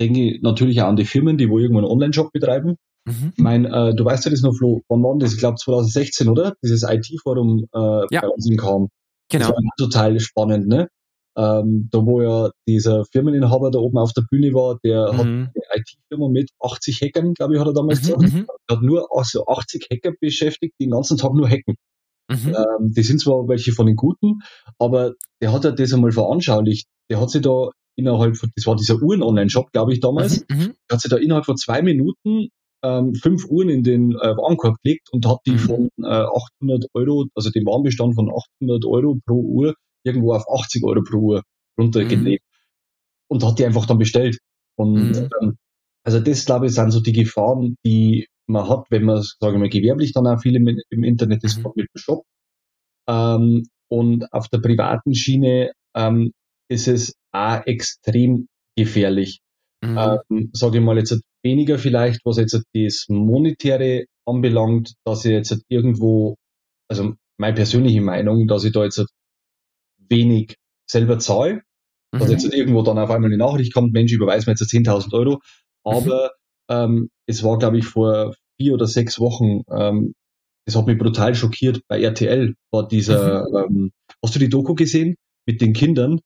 denke ich natürlich auch an die Firmen, die wo irgendwo einen Online-Shop betreiben. Mhm. Ich mein, äh, du weißt ja das noch, Flo, wann war das? Ich glaube 2016, oder? Dieses IT-Forum äh, ja. bei uns in Kam. Genau. Das war total spannend, ne? Ähm, da wo ja dieser Firmeninhaber da oben auf der Bühne war, der mhm. hat eine IT-Firma mit 80 Hackern, glaube ich, hat er damals mhm, gesagt. Mhm. Er hat nur also 80 Hacker beschäftigt, die den ganzen Tag nur hacken. Mhm. Ähm, die sind zwar welche von den Guten, aber der hat ja das einmal veranschaulicht. Der hat sich da innerhalb von, das war dieser Uhren-Online-Shop, glaube ich, damals, mhm, mhm. der hat sich da innerhalb von zwei Minuten ähm, fünf Uhren in den äh, Warenkorb gelegt und hat die mhm. von äh, 800 Euro, also den Warenbestand von 800 Euro pro Uhr irgendwo auf 80 Euro pro Uhr runtergelegt mhm. und hat die einfach dann bestellt. Und mhm. ähm, also das, glaube ich, sind so die Gefahren, die man hat, wenn man, sagen wir mal, gewerblich dann auch viel im, im Internet ist, mhm. mit dem Shop. Ähm, und auf der privaten Schiene ähm, ist es auch extrem gefährlich. Mhm. Ähm, sage ich mal jetzt weniger vielleicht, was jetzt das Monetäre anbelangt, dass ich jetzt irgendwo, also meine persönliche Meinung, dass ich da jetzt wenig selber zahle, mhm. dass jetzt irgendwo dann auf einmal eine Nachricht kommt, Mensch, überweis mir jetzt 10.000 Euro, aber mhm. ähm, es war, glaube ich, vor vier oder sechs Wochen, ähm, das hat mich brutal schockiert, bei RTL war dieser, mhm. ähm, hast du die Doku gesehen mit den Kindern,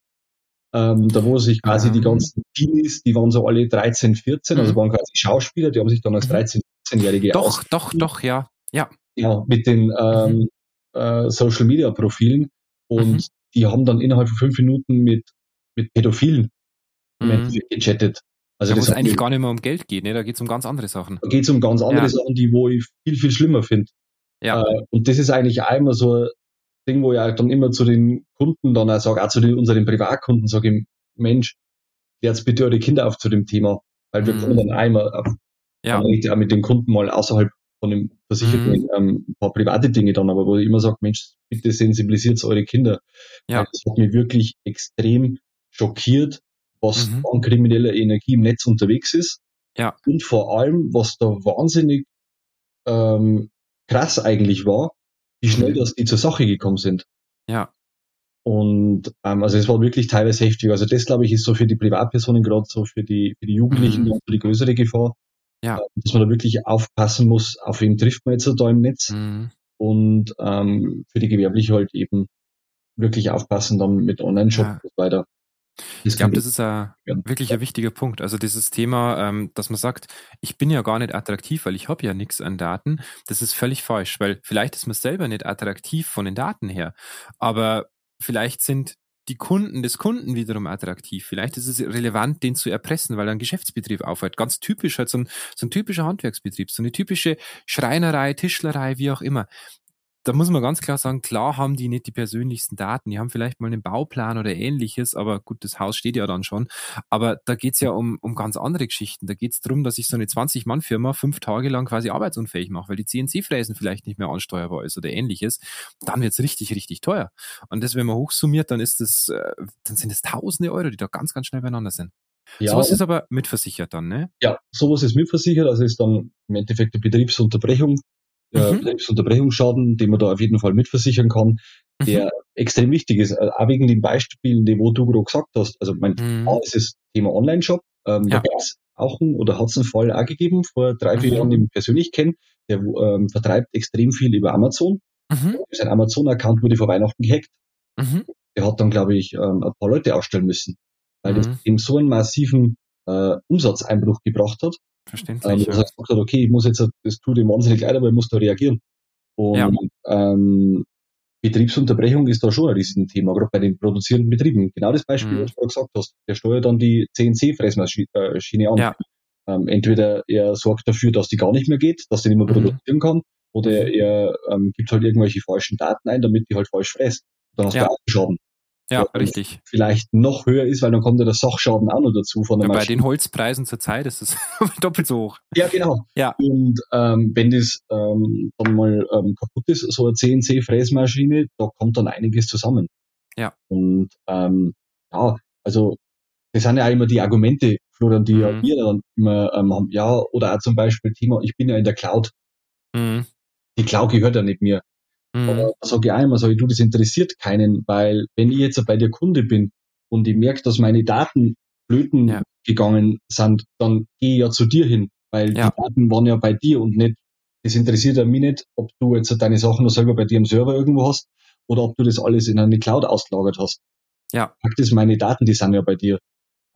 ähm, da wo sich quasi die ähm. ganzen Teenies, die waren so alle 13, 14, also mhm. waren quasi Schauspieler, die haben sich dann als 13, mhm. 14-Jährige Doch, doch, doch, ja. Ja. Ja, mit den ähm, mhm. äh, Social Media Profilen und mhm. die haben dann innerhalb von fünf Minuten mit, mit Pädophilen mhm. gechattet. Also ja, wo es eigentlich gar nicht mehr um Geld geht, ne? da geht es um ganz andere Sachen. Da geht es um ganz andere ja. Sachen, die wo ich viel, viel schlimmer finde. Ja. Äh, und das ist eigentlich einmal so Ding, wo ich dann immer zu den Kunden dann auch sage, auch zu den, unseren Privatkunden sage ich, Mensch, klärt bitte eure Kinder auf zu dem Thema, weil wir mhm. kommen dann einmal ja. auch mit den Kunden mal außerhalb von dem Versicherten mhm. ähm, ein paar private Dinge dann, aber wo ich immer sage, Mensch, bitte sensibilisiert eure Kinder. Ja. Das hat mich wirklich extrem schockiert, was mhm. an krimineller Energie im Netz unterwegs ist. Ja. Und vor allem, was da wahnsinnig ähm, krass eigentlich war, wie schnell mhm. das die zur Sache gekommen sind. Ja. Und ähm, also es war wirklich teilweise heftig. Also das, glaube ich, ist so für die Privatpersonen gerade so für die, für die Jugendlichen mhm. die größere Gefahr. Ja. Äh, dass man da wirklich aufpassen muss, auf wen trifft man jetzt da im Netz. Mhm. Und ähm, für die Gewerbliche halt eben wirklich aufpassen dann mit Online-Shop ja. weiter. Ich glaube, das ist ein, wirklich ein wichtiger Punkt. Also dieses Thema, ähm, dass man sagt, ich bin ja gar nicht attraktiv, weil ich habe ja nichts an Daten, das ist völlig falsch, weil vielleicht ist man selber nicht attraktiv von den Daten her, aber vielleicht sind die Kunden des Kunden wiederum attraktiv. Vielleicht ist es relevant, den zu erpressen, weil er einen Geschäftsbetrieb aufhört. Ganz typisch halt so ein, so ein typischer Handwerksbetrieb, so eine typische Schreinerei, Tischlerei, wie auch immer da muss man ganz klar sagen, klar haben die nicht die persönlichsten Daten. Die haben vielleicht mal einen Bauplan oder ähnliches, aber gut, das Haus steht ja dann schon. Aber da geht's ja um, um ganz andere Geschichten. Da geht's darum, dass ich so eine 20-Mann-Firma fünf Tage lang quasi arbeitsunfähig mache, weil die CNC-Fräsen vielleicht nicht mehr ansteuerbar ist oder ähnliches. Dann wird's richtig, richtig teuer. Und das, wenn man hochsummiert, dann ist das, äh, dann sind es tausende Euro, die da ganz, ganz schnell beieinander sind. Ja, sowas ist aber mitversichert dann, ne? Ja, sowas ist mitversichert, also ist dann im Endeffekt eine Betriebsunterbrechung mhm. Betriebsunterbrechungsschaden, den man da auf jeden Fall mitversichern kann, mhm. der extrem wichtig ist. Äh, auch wegen den Beispielen, die wo du gerade gesagt hast. Also mein mhm. A ist das Thema Online-Shop. Ähm, ja. Da gab es auch ein, oder hat es einen Fall auch gegeben, vor drei, vier mhm. Jahren, den ich persönlich kenne, der ähm, vertreibt extrem viel über Amazon. Mhm. Sein Amazon-Account wurde vor Weihnachten gehackt. Mhm. Der hat dann, glaube ich, ähm, ein paar Leute ausstellen müssen, weil das eben so einen massiven äh, Umsatzeinbruch gebracht hat, Verständlich. Ähm, das heißt, okay, ich muss jetzt, das tut ihm wahnsinnig leid, aber ich muss da reagieren. Und ja. ähm, Betriebsunterbrechung ist da schon ein Riesenthema, gerade bei den produzierenden Betrieben. Genau das Beispiel, mhm. was du gerade gesagt hast. Der steuert dann die CNC-Fräsmaschine an. Ja. Ähm, entweder er sorgt dafür, dass die gar nicht mehr geht, dass sie nicht mehr mhm. produzieren kann, oder mhm. er ähm, gibt halt irgendwelche falschen Daten ein, damit die halt falsch fräst. Dann hast ja. du auch Schaden. Ja, richtig. Vielleicht noch höher ist, weil dann kommt ja der Sachschaden auch noch dazu von der ja, Bei den Holzpreisen zur Zeit ist es doppelt so hoch. Ja, genau. Ja. Und ähm, wenn das ähm, dann mal ähm, kaputt ist, so eine CNC-Fräsmaschine, da kommt dann einiges zusammen. Ja. Und ähm, ja, also das sind ja auch immer die Argumente, Florian, die mhm. ja wir dann immer ähm, haben. Ja, oder auch zum Beispiel Thema, ich bin ja in der Cloud. Mhm. Die Cloud gehört ja nicht mir. Mhm. Aber da sage ich auch immer, sag ich, du, das interessiert keinen, weil wenn ich jetzt bei dir Kunde bin und ich merke, dass meine Daten blöden ja. gegangen sind, dann gehe ich ja zu dir hin, weil ja. die Daten waren ja bei dir und nicht, das interessiert ja mich nicht, ob du jetzt deine Sachen noch selber bei dir im Server irgendwo hast oder ob du das alles in eine Cloud ausgelagert hast. Ja. Fakt ist, meine Daten, die sind ja bei dir.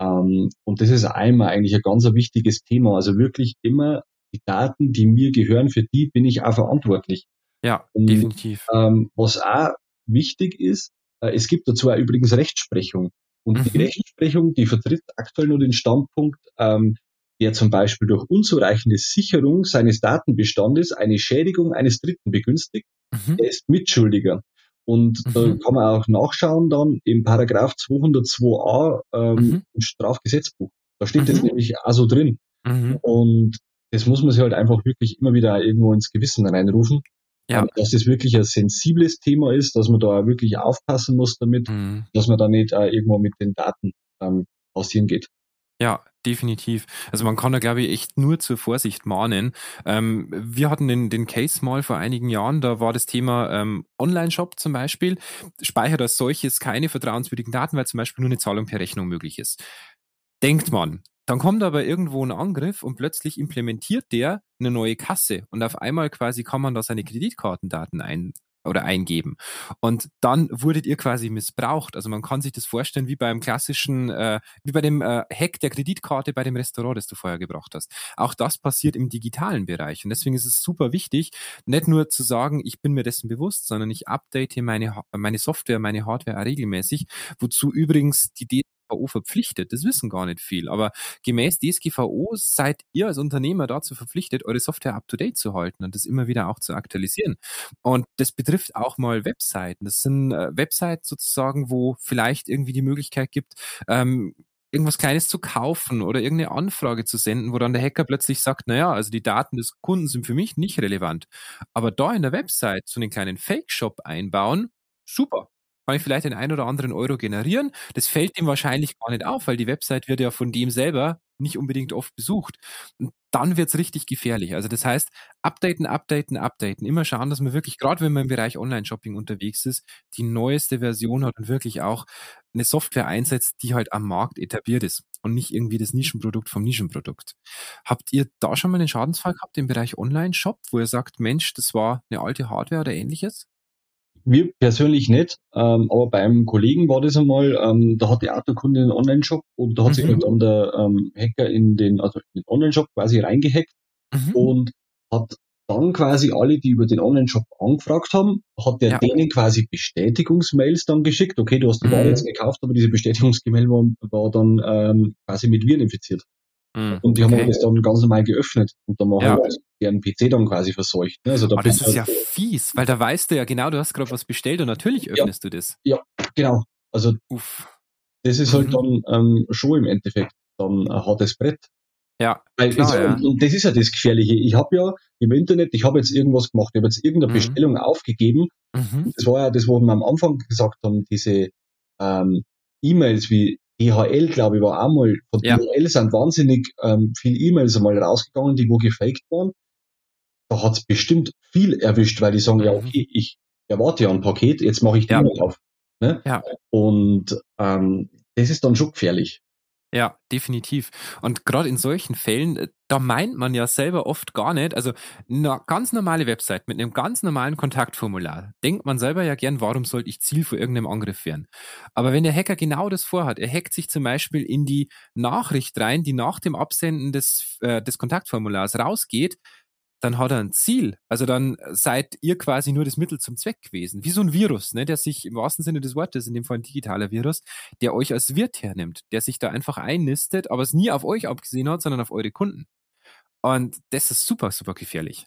Ähm, und das ist einmal eigentlich ein ganz wichtiges Thema. Also wirklich immer die Daten, die mir gehören, für die bin ich auch verantwortlich. Ja, und, definitiv. Ähm, was auch wichtig ist, äh, es gibt dazu auch übrigens Rechtsprechung. Und mhm. die Rechtsprechung, die vertritt aktuell nur den Standpunkt, ähm, der zum Beispiel durch unzureichende Sicherung seines Datenbestandes eine Schädigung eines Dritten begünstigt, mhm. der ist Mitschuldiger. Und mhm. da kann man auch nachschauen dann im Paragraph 202a ähm, mhm. im Strafgesetzbuch. Da steht mhm. das nämlich auch so drin. Mhm. Und das muss man sich halt einfach wirklich immer wieder irgendwo ins Gewissen reinrufen. Ja. Dass das wirklich ein sensibles Thema ist, dass man da wirklich aufpassen muss damit, mhm. dass man da nicht äh, irgendwo mit den Daten ähm, hausieren geht. Ja, definitiv. Also man kann da, glaube ich, echt nur zur Vorsicht mahnen. Ähm, wir hatten den, den Case mal vor einigen Jahren, da war das Thema ähm, Online-Shop zum Beispiel, speichert als solches keine vertrauenswürdigen Daten, weil zum Beispiel nur eine Zahlung per Rechnung möglich ist. Denkt man, dann kommt aber irgendwo ein Angriff und plötzlich implementiert der eine neue Kasse und auf einmal quasi kann man da seine Kreditkartendaten ein oder eingeben. Und dann wurdet ihr quasi missbraucht. Also man kann sich das vorstellen wie beim klassischen, äh, wie bei dem äh, Hack der Kreditkarte bei dem Restaurant, das du vorher gebracht hast. Auch das passiert im digitalen Bereich. Und deswegen ist es super wichtig, nicht nur zu sagen, ich bin mir dessen bewusst, sondern ich update meine, meine Software, meine Hardware auch regelmäßig, wozu übrigens die DSGVO verpflichtet. Das wissen gar nicht viel. Aber gemäß DSGVO seid ihr als Unternehmer dazu verpflichtet, eure Software up-to-date zu halten und das immer wieder auch zu aktualisieren. Und das betrifft auch mal Webseiten. Das sind äh, Websites sozusagen, wo vielleicht irgendwie die Möglichkeit gibt, ähm, irgendwas Kleines zu kaufen oder irgendeine Anfrage zu senden, wo dann der Hacker plötzlich sagt, naja, also die Daten des Kunden sind für mich nicht relevant. Aber da in der Website so einen kleinen Fake-Shop einbauen, super. Kann ich vielleicht den einen oder anderen Euro generieren. Das fällt ihm wahrscheinlich gar nicht auf, weil die Website wird ja von dem selber nicht unbedingt oft besucht. Und dann wird's richtig gefährlich. Also das heißt, updaten, updaten, updaten. Immer schauen, dass man wirklich, gerade wenn man im Bereich Online-Shopping unterwegs ist, die neueste Version hat und wirklich auch eine Software einsetzt, die halt am Markt etabliert ist und nicht irgendwie das Nischenprodukt vom Nischenprodukt. Habt ihr da schon mal einen Schadensfall gehabt im Bereich Online-Shop, wo ihr sagt, Mensch, das war eine alte Hardware oder ähnliches? Wir persönlich nicht, ähm, aber beim Kollegen war das einmal, ähm, da hat die Autokunde einen Online-Shop und da hat mhm. sich dann der ähm, Hacker in den, also in den Online-Shop quasi reingehackt mhm. und hat dann quasi alle, die über den Online-Shop angefragt haben, hat der ja. denen quasi Bestätigungsmails dann geschickt. Okay, du hast die Ware mhm. jetzt gekauft, aber diese Bestätigungsmail war, war dann ähm, quasi mit Viren infiziert. Mhm. Und die okay. haben das dann ganz normal geöffnet und dann machen ja. halt deren PC dann quasi verseucht. Ne? Also da oh, das ist halt ja fies, weil da weißt du ja genau, du hast gerade was bestellt und natürlich öffnest ja. du das. Ja, genau. Also Uff. das ist halt mhm. dann ähm, schon im Endeffekt dann ein hartes Brett. Ja, Weil klar, das, ja. Und, und, das ist ja das Gefährliche. Ich habe ja im Internet, ich habe jetzt irgendwas gemacht, ich habe jetzt irgendeine mhm. Bestellung aufgegeben. Mhm. Das war ja das, wo wir am Anfang gesagt haben, diese ähm, E-Mails wie DHL, glaube ich, war auch mal, von ja. DHL sind wahnsinnig ähm, viele E-Mails einmal rausgegangen, die wo gefaked waren. Da hat's bestimmt viel erwischt, weil die sagen, mhm. ja, okay, ich erwarte ja ein Paket, jetzt mache ich die ja. E-Mail auf. Ne? Ja. Und ähm, das ist dann schon gefährlich. Ja, definitiv. Und gerade in solchen Fällen, äh, da meint man ja selber oft gar nicht, also eine ganz normale Website mit einem ganz normalen Kontaktformular, denkt man selber ja gern, warum sollte ich Ziel vor irgendeinem Angriff werden? Aber wenn der Hacker genau das vorhat, er hackt sich zum Beispiel in die Nachricht rein, die nach dem Absenden des, äh, des Kontaktformulars rausgeht, dann hat er ein Ziel. Also dann seid ihr quasi nur das Mittel zum Zweck gewesen. Wie so ein Virus, ne, der sich im wahrsten Sinne des Wortes, in dem Fall ein digitaler Virus, der euch als Wirt hernimmt, der sich da einfach einnistet, aber es nie auf euch abgesehen hat, sondern auf eure Kunden. Und das ist super, super gefährlich.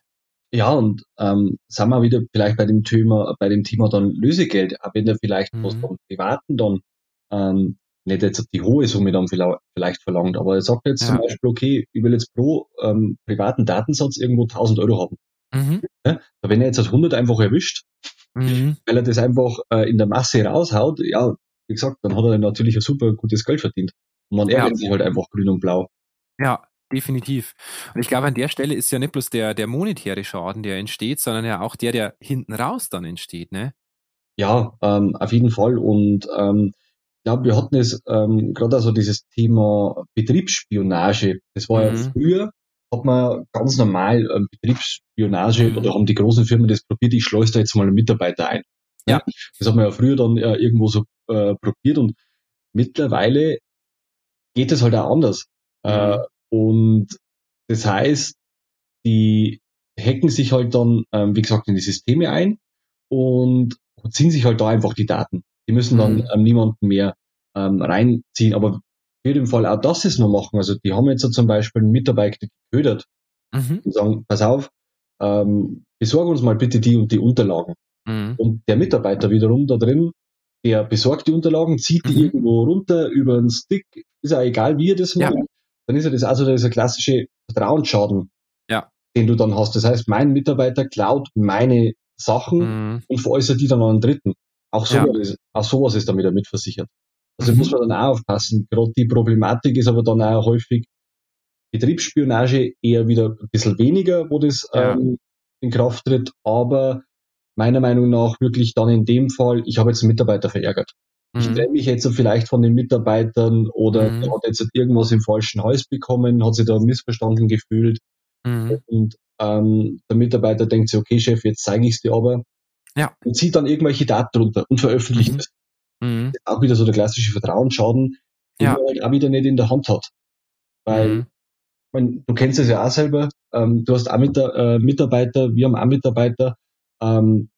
Ja, und ähm, sind wir wieder vielleicht bei dem Thema, bei dem Thema dann Lösegeld, auch wenn der vielleicht mhm. was vom Privaten dann ähm, nicht jetzt die hohe Summe dann vielleicht verlangt, aber er sagt jetzt ja. zum Beispiel, okay, ich will jetzt pro ähm, privaten Datensatz irgendwo 1000 Euro haben. Mhm. Ja, wenn er jetzt das 100 einfach erwischt, mhm. weil er das einfach äh, in der Masse raushaut, ja, wie gesagt, dann hat er natürlich ein super gutes Geld verdient. Und man ärgert ja. sich halt einfach grün und blau. Ja, definitiv. Und ich glaube, an der Stelle ist ja nicht bloß der, der monetäre Schaden, der entsteht, sondern ja auch der, der hinten raus dann entsteht, ne? Ja, ähm, auf jeden Fall. Und ähm, glaube, wir hatten es ähm, gerade also dieses Thema Betriebsspionage. Das war mhm. ja früher, hat man ganz normal ähm, Betriebsspionage mhm. oder haben die großen Firmen das probiert, ich schleuse da jetzt mal einen Mitarbeiter ein. Ja. Das hat man ja früher dann äh, irgendwo so äh, probiert und mittlerweile geht es halt auch anders. Äh, mhm. Äh, und das heißt, die hacken sich halt dann, ähm, wie gesagt, in die Systeme ein und ziehen sich halt da einfach die Daten. Die müssen dann mhm. ähm, niemanden mehr ähm, reinziehen. Aber für den Fall auch das ist noch machen. Also die haben jetzt so zum Beispiel einen Mitarbeiter geködert mhm. und sagen, pass auf, ähm, besorg uns mal bitte die und die Unterlagen. Mhm. Und der Mitarbeiter wiederum da drin, der besorgt die Unterlagen, zieht die mhm. irgendwo runter über einen Stick, ist ja egal, wie er das macht. Ja. Dann ist ja das also dieser klassische Vertrauensschaden, ja. den du dann hast. Das heißt, mein Mitarbeiter klaut meine Sachen mhm. und veräußert die dann an einen Dritten. Auch sowas, ja. ist, auch sowas ist damit mitversichert. Also mhm. muss man dann auch aufpassen. Gerade die Problematik ist aber dann auch häufig Betriebsspionage eher wieder ein bisschen weniger, wo das ja. ähm, in Kraft tritt, aber meiner Meinung nach wirklich dann in dem Fall, ich habe jetzt einen Mitarbeiter verärgert. Mhm. Ich trenne mich jetzt vielleicht von den Mitarbeitern oder mhm. hat jetzt irgendwas im falschen Hals bekommen, hat sich da missverstanden gefühlt. Mhm. Und ähm, der Mitarbeiter denkt sich, okay, Chef, jetzt zeige ich es dir aber. Ja. Und zieht dann irgendwelche Daten drunter und veröffentlicht mhm. es. Mhm. Auch wieder so der klassische Vertrauensschaden, den ja. man halt auch wieder nicht in der Hand hat. Weil, mhm. meine, du kennst es ja auch selber, ähm, du hast auch mit, äh, Mitarbeiter, wir haben auch Mitarbeiter, ähm,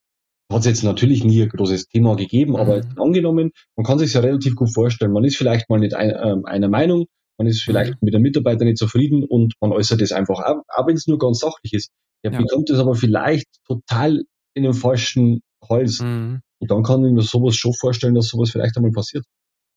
hat es jetzt natürlich nie ein großes Thema gegeben, aber mhm. angenommen, man kann sich ja relativ gut vorstellen, man ist vielleicht mal nicht ein, äh, einer Meinung, man ist vielleicht mhm. mit dem Mitarbeiter nicht zufrieden und man äußert es einfach auch, auch wenn es nur ganz sachlich ist. Er ja. bekommt es aber vielleicht total in den falschen Hals. Mhm. Und dann kann ich mir sowas schon vorstellen, dass sowas vielleicht einmal passiert.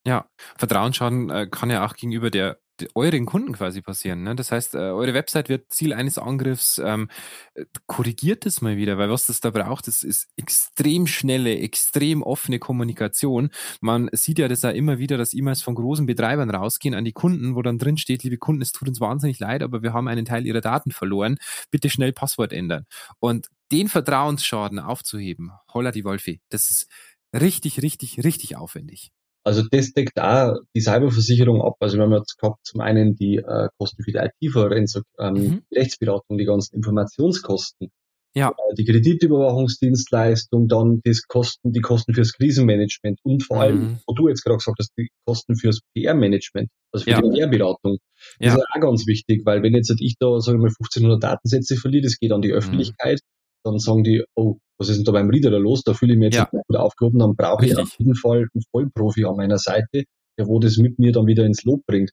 Ja, Vertrauensschaden äh, kann ja auch gegenüber der euren Kunden quasi passieren. Ne? Das heißt, äh, eure Website wird Ziel eines Angriffs. Ähm, äh, korrigiert das mal wieder, weil was das da braucht, das ist extrem schnelle, extrem offene Kommunikation. Man sieht ja das ja immer wieder, dass E-Mails von großen Betreibern rausgehen an die Kunden, wo dann drin steht, liebe Kunden, es tut uns wahnsinnig leid, aber wir haben einen Teil ihrer Daten verloren. Bitte schnell Passwort ändern. Und den Vertrauensschaden aufzuheben, holla die Wolfi, das ist richtig, richtig, richtig aufwendig. Also das deckt auch die Cyberversicherung ab. Also wir haben jetzt gehabt zum einen die äh, Kosten für die IT-Forensik, ähm, mhm. Rechtsberatung, die ganzen Informationskosten, ja. Äh, die Kreditüberwachungsdienstleistung, dann das Kosten, die Kosten fürs Krisenmanagement und vor allem, mhm. wo du jetzt gerade gesagt hast, die Kosten fürs PR-Management, also für ja. die PR-Beratung. Das ja. ist auch ganz wichtig, weil wenn jetzt ich da, sagen wir mal, 1500 Datensätze verliere, das geht an die mhm. Öffentlichkeit, mhm. dann sagen die, oh, was ist denn da beim Reader los? Da fühle ich mich jetzt ja. gut aufgehoben, dann brauche ich auf jeden Fall einen Vollprofi an meiner Seite, der wo das mit mir dann wieder ins Lob bringt.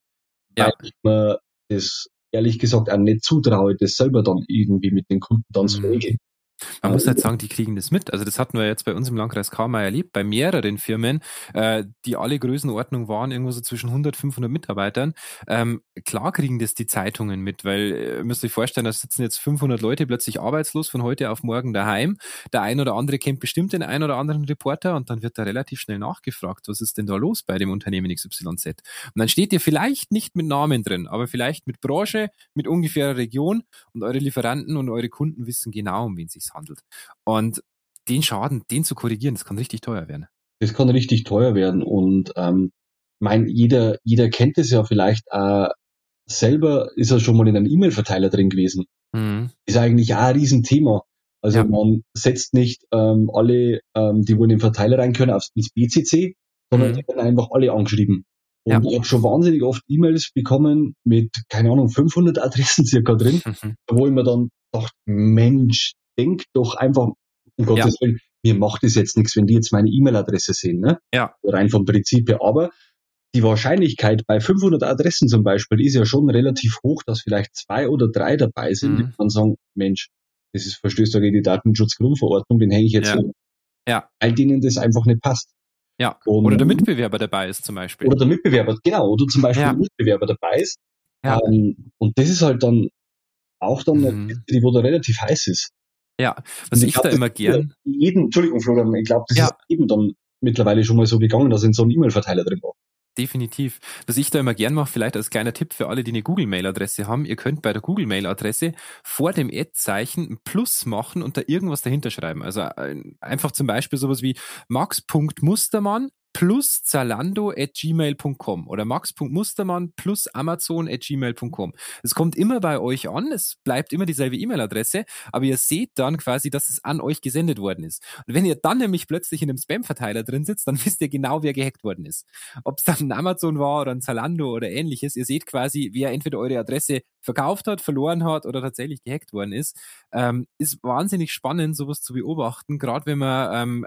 Ja. Weil ich mir das ehrlich gesagt auch nicht zutraue, das selber dann irgendwie mit den Kunden dann mhm. zu regeln. Man muss halt sagen, die kriegen das mit. Also das hatten wir jetzt bei uns im Landkreis Kammer erlebt, bei mehreren Firmen, äh, die alle Größenordnung waren, irgendwo so zwischen 100, 500 Mitarbeitern. Ähm, klar kriegen das die Zeitungen mit, weil äh, ihr müsst euch vorstellen, da sitzen jetzt 500 Leute plötzlich arbeitslos von heute auf morgen daheim. Der ein oder andere kennt bestimmt den einen oder anderen Reporter und dann wird da relativ schnell nachgefragt, was ist denn da los bei dem Unternehmen XYZ? Und dann steht ihr vielleicht nicht mit Namen drin, aber vielleicht mit Branche, mit ungefährer Region und eure Lieferanten und eure Kunden wissen genau, um wen es sich handelt. Und den Schaden, den zu korrigieren, das kann richtig teuer werden. Das kann richtig teuer werden und ähm, mein, jeder, jeder kennt es ja vielleicht äh, selber, ist er schon mal in einem E-Mail-Verteiler drin gewesen. Mhm. Ist eigentlich auch ein Riesenthema. Also ja. man setzt nicht ähm, alle, ähm, die wohl in den Verteiler rein können, aufs ins BCC, sondern mhm. die werden einfach alle angeschrieben. Und ja. ich habe schon wahnsinnig oft E-Mails bekommen mit, keine Ahnung, 500 Adressen circa drin, mhm. wo ich mir dann dachte, Mensch, denk doch einfach, um Gottes ja. Willen, mir macht es jetzt nichts, wenn die jetzt meine E-Mail-Adresse sehen, ne? Ja. Rein vom Prinzip her. Aber die Wahrscheinlichkeit bei 500 Adressen zum Beispiel ist ja schon relativ hoch, dass vielleicht zwei oder drei dabei sind, mhm. die dann sagen, Mensch, das ist verstößt gegen die Datenschutzgrundverordnung, den hänge ich jetzt ja. Hin, ja. weil denen das einfach nicht passt. Ja. Und, oder der Mitbewerber dabei ist zum Beispiel. Oder der Mitbewerber, genau, oder zum Beispiel ja. der Mitbewerber dabei ist. Ja. Ähm, und das ist halt dann auch dann mhm. eine die, wo da relativ heiß ist. Ja, was ich, ich glaub, da immer gern. Jeden, Entschuldigung, Florian, ich glaube, das ja. ist eben dann mittlerweile schon mal so gegangen, dass in so einem E-Mail-Verteiler drin war. Definitiv. Was ich da immer gern mache, vielleicht als kleiner Tipp für alle, die eine Google-Mail-Adresse haben, ihr könnt bei der Google-Mail-Adresse vor dem Ad-Zeichen ein Plus machen und da irgendwas dahinter schreiben. Also einfach zum Beispiel sowas wie max.mustermann plus zalando at gmail.com oder max.mustermann plus amazon at gmail.com. Es kommt immer bei euch an, es bleibt immer dieselbe E-Mail-Adresse, aber ihr seht dann quasi, dass es an euch gesendet worden ist. Und wenn ihr dann nämlich plötzlich in einem Spam-Verteiler drin sitzt, dann wisst ihr genau, wer gehackt worden ist. Ob es dann ein Amazon war oder ein Zalando oder ähnliches, ihr seht quasi, wer entweder eure Adresse verkauft hat, verloren hat oder tatsächlich gehackt worden ist. Ähm, ist wahnsinnig spannend, sowas zu beobachten, gerade wenn man ähm,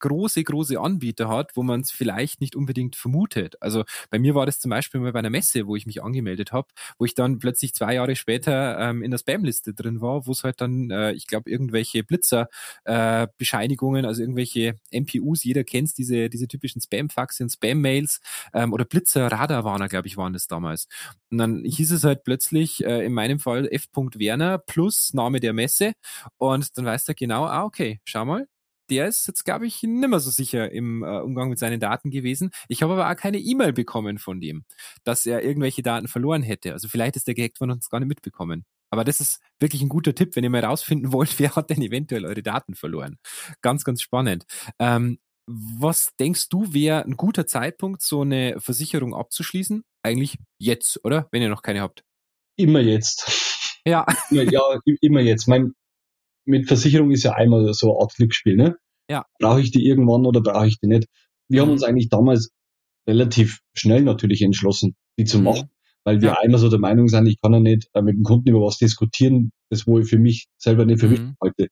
große, große Anbieter hat, wo man es vielleicht nicht unbedingt vermutet. Also bei mir war das zum Beispiel mal bei einer Messe, wo ich mich angemeldet habe, wo ich dann plötzlich zwei Jahre später ähm, in der Spam-Liste drin war, wo es halt dann, äh, ich glaube, irgendwelche Blitzer-Bescheinigungen, äh, also irgendwelche MPUs, jeder kennt diese, diese typischen Spam-Faxe und Spam-Mails ähm, oder Blitzer-Radarwarner, glaube ich, waren das damals. Und dann hieß es halt plötzlich, äh, in meinem Fall F. Werner plus Name der Messe und dann weiß er genau, ah, okay, schau mal, der ist jetzt, glaube ich, nimmer so sicher im äh, Umgang mit seinen Daten gewesen. Ich habe aber auch keine E-Mail bekommen von dem, dass er irgendwelche Daten verloren hätte. Also vielleicht ist der gehackt worden und uns gar nicht mitbekommen. Aber das ist wirklich ein guter Tipp, wenn ihr mal rausfinden wollt, wer hat denn eventuell eure Daten verloren. Ganz, ganz spannend. Ähm, was denkst du, wäre ein guter Zeitpunkt, so eine Versicherung abzuschließen? Eigentlich jetzt, oder? Wenn ihr noch keine habt. Immer jetzt. Ja. ja, immer jetzt. Mein, mit Versicherung ist ja einmal so eine Art Glücksspiel, ne? Ja. Brauche ich die irgendwann oder brauche ich die nicht? Wir mhm. haben uns eigentlich damals relativ schnell natürlich entschlossen, die zu mhm. machen, weil wir ja. einmal so der Meinung sind, ich kann ja nicht äh, mit dem Kunden über was diskutieren, das wo ich für mich selber nicht für mhm. wichtig halte.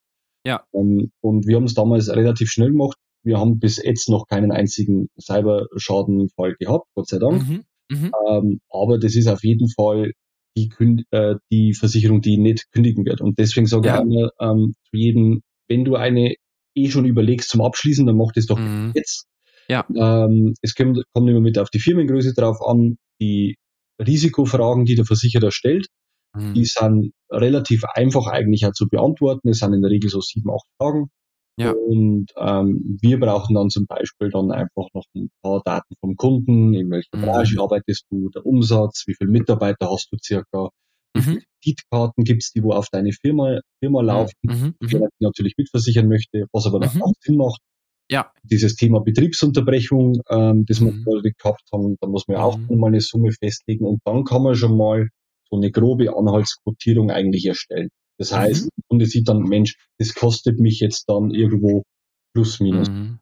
Ja. Ähm, und wir haben es damals relativ schnell gemacht. Wir haben bis jetzt noch keinen einzigen Cyberschadenfall gehabt, Gott sei Dank. Mhm. Mhm. Ähm, aber das ist auf jeden Fall die, äh, die Versicherung, die nicht kündigen wird. Und deswegen sage ja. ich immer ähm, zu jedem, wenn du eine eh schon überlegst zum Abschließen, dann mach das doch mhm. jetzt. Ja. Ähm, es kommt, kommt immer mit auf die Firmengröße drauf an, die Risikofragen, die der Versicherer stellt, mhm. die sind relativ einfach eigentlich auch zu beantworten. Es sind in der Regel so sieben, acht Fragen. Ja. Und ähm, wir brauchen dann zum Beispiel dann einfach noch ein paar Daten vom Kunden, in welcher mhm. Branche arbeitest du, der Umsatz, wie viele Mitarbeiter hast du circa, wie viele mhm. Kreditkarten gibt's, die wo auf deine Firma, Firma mhm. laufen, mhm. die man natürlich mitversichern möchte, was aber dann mhm. auch Sinn macht. Ja. Dieses Thema Betriebsunterbrechung, ähm, das mhm. wir gehabt haben, da muss man auch mhm. mal eine Summe festlegen und dann kann man schon mal so eine grobe Anhaltsquotierung eigentlich erstellen. Das heißt, mhm. der Kunde sieht dann, Mensch, das kostet mich jetzt dann irgendwo plus minus. Mhm.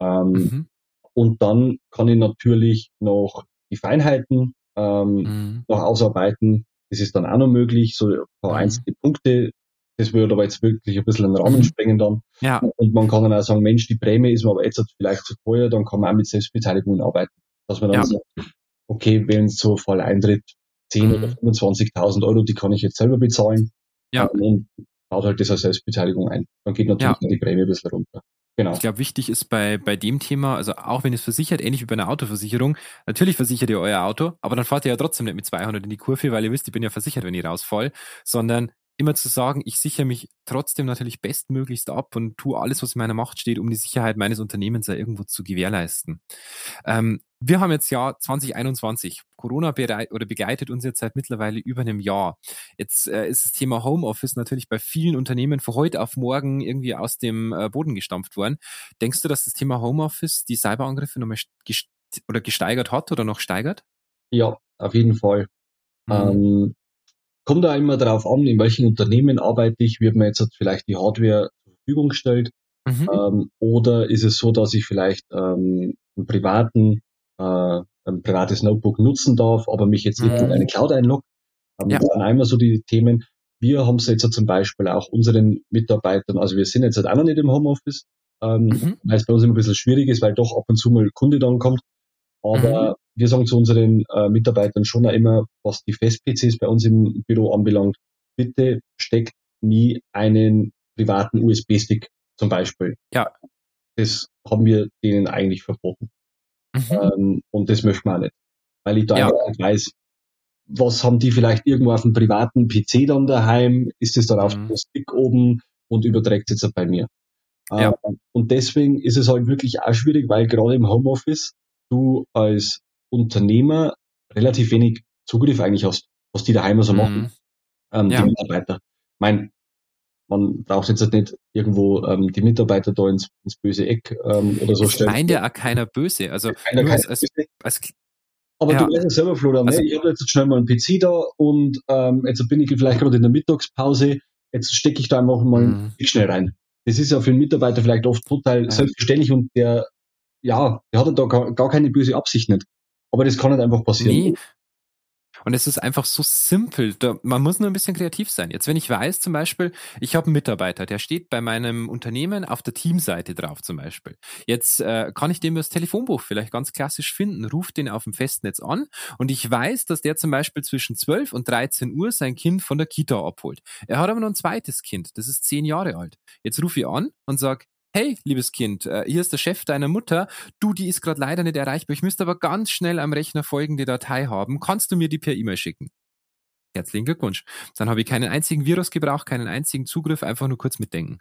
Ähm, mhm. Und dann kann ich natürlich noch die Feinheiten ähm, mhm. noch ausarbeiten. Das ist dann auch noch möglich, so ein paar mhm. einzelne Punkte. Das würde aber jetzt wirklich ein bisschen den Rahmen mhm. sprengen dann. Ja. Und man kann dann auch sagen, Mensch, die Prämie ist mir aber jetzt vielleicht zu teuer, dann kann man auch mit Selbstbeteiligung arbeiten. Dass man dann ja. sagt, okay, wenn so ein Fall eintritt, 10 mhm. oder 25.000 Euro, die kann ich jetzt selber bezahlen. Ja. Und baut halt das als Selbstbeteiligung ein. Dann geht natürlich ja. die Prämie ein bisschen runter. Genau. Ich glaube, wichtig ist bei, bei dem Thema, also auch wenn es versichert, ähnlich wie bei einer Autoversicherung, natürlich versichert ihr euer Auto, aber dann fahrt ihr ja trotzdem nicht mit 200 in die Kurve, weil ihr wisst, ich bin ja versichert, wenn ich rausfall, sondern immer zu sagen, ich sichere mich trotzdem natürlich bestmöglichst ab und tue alles, was in meiner Macht steht, um die Sicherheit meines Unternehmens ja irgendwo zu gewährleisten. Ähm, wir haben jetzt Jahr 2021. Corona bereit, oder begleitet uns jetzt seit mittlerweile über einem Jahr. Jetzt äh, ist das Thema Homeoffice natürlich bei vielen Unternehmen von heute auf morgen irgendwie aus dem äh, Boden gestampft worden. Denkst du, dass das Thema Homeoffice die Cyberangriffe nochmal gest oder gesteigert hat oder noch steigert? Ja, auf jeden Fall. Mhm. Ähm, kommt da immer darauf an, in welchen Unternehmen arbeite ich, wird mir jetzt vielleicht die Hardware zur Verfügung gestellt. Mhm. Ähm, oder ist es so, dass ich vielleicht ähm, einen privaten, äh, ein privates Notebook nutzen darf, aber mich jetzt nicht mhm. in eine Cloud einlogge? Ähm, ja. Das sind einmal so die Themen. Wir haben es jetzt zum Beispiel auch unseren Mitarbeitern, also wir sind jetzt halt auch noch nicht im Homeoffice, ähm, mhm. weil es bei uns immer ein bisschen schwierig ist, weil doch ab und zu mal Kunde dann kommt. Aber mhm. wir sagen zu unseren äh, Mitarbeitern schon immer, was die Fest-PCs bei uns im Büro anbelangt, bitte steckt nie einen privaten USB-Stick zum Beispiel. Ja. Das haben wir denen eigentlich verboten. Mhm. Ähm, und das möchten wir auch nicht. Weil ich da ja. einfach weiß, was haben die vielleicht irgendwo auf dem privaten PC dann daheim? Ist es dann mhm. auf dem Stick oben und überträgt es jetzt bei mir? Ja. Ähm, und deswegen ist es halt wirklich auch schwierig, weil gerade im Homeoffice du als Unternehmer relativ wenig Zugriff eigentlich hast, was die daheim so machen, mhm. ähm, ja. die Mitarbeiter. Ich meine, man braucht jetzt nicht irgendwo ähm, die Mitarbeiter da ins, ins böse Eck ähm, oder so stellen. meint ja auch keiner böse. Also keiner, keiner als, als, als, aber ja. du weißt ja selber, Florian, also, ne? ich habe jetzt schnell mal einen PC da und ähm, jetzt bin ich vielleicht gerade in der Mittagspause, jetzt stecke ich da einfach mal mhm. schnell rein. Das ist ja für einen Mitarbeiter vielleicht oft total ja. selbstverständlich und der ja, der hatte da gar, gar keine böse Absicht nicht. Aber das kann nicht einfach passieren. Nee. Und es ist einfach so simpel. Da, man muss nur ein bisschen kreativ sein. Jetzt, wenn ich weiß, zum Beispiel, ich habe einen Mitarbeiter, der steht bei meinem Unternehmen auf der Teamseite drauf, zum Beispiel. Jetzt äh, kann ich dem das Telefonbuch vielleicht ganz klassisch finden, ruft den auf dem Festnetz an und ich weiß, dass der zum Beispiel zwischen 12 und 13 Uhr sein Kind von der Kita abholt. Er hat aber noch ein zweites Kind, das ist zehn Jahre alt. Jetzt rufe ich an und sage, hey, liebes Kind, äh, hier ist der Chef deiner Mutter. Du, die ist gerade leider nicht erreichbar. Ich müsste aber ganz schnell am Rechner folgende Datei haben. Kannst du mir die per E-Mail schicken? Herzlichen Glückwunsch. Dann habe ich keinen einzigen Virus gebraucht, keinen einzigen Zugriff, einfach nur kurz mitdenken.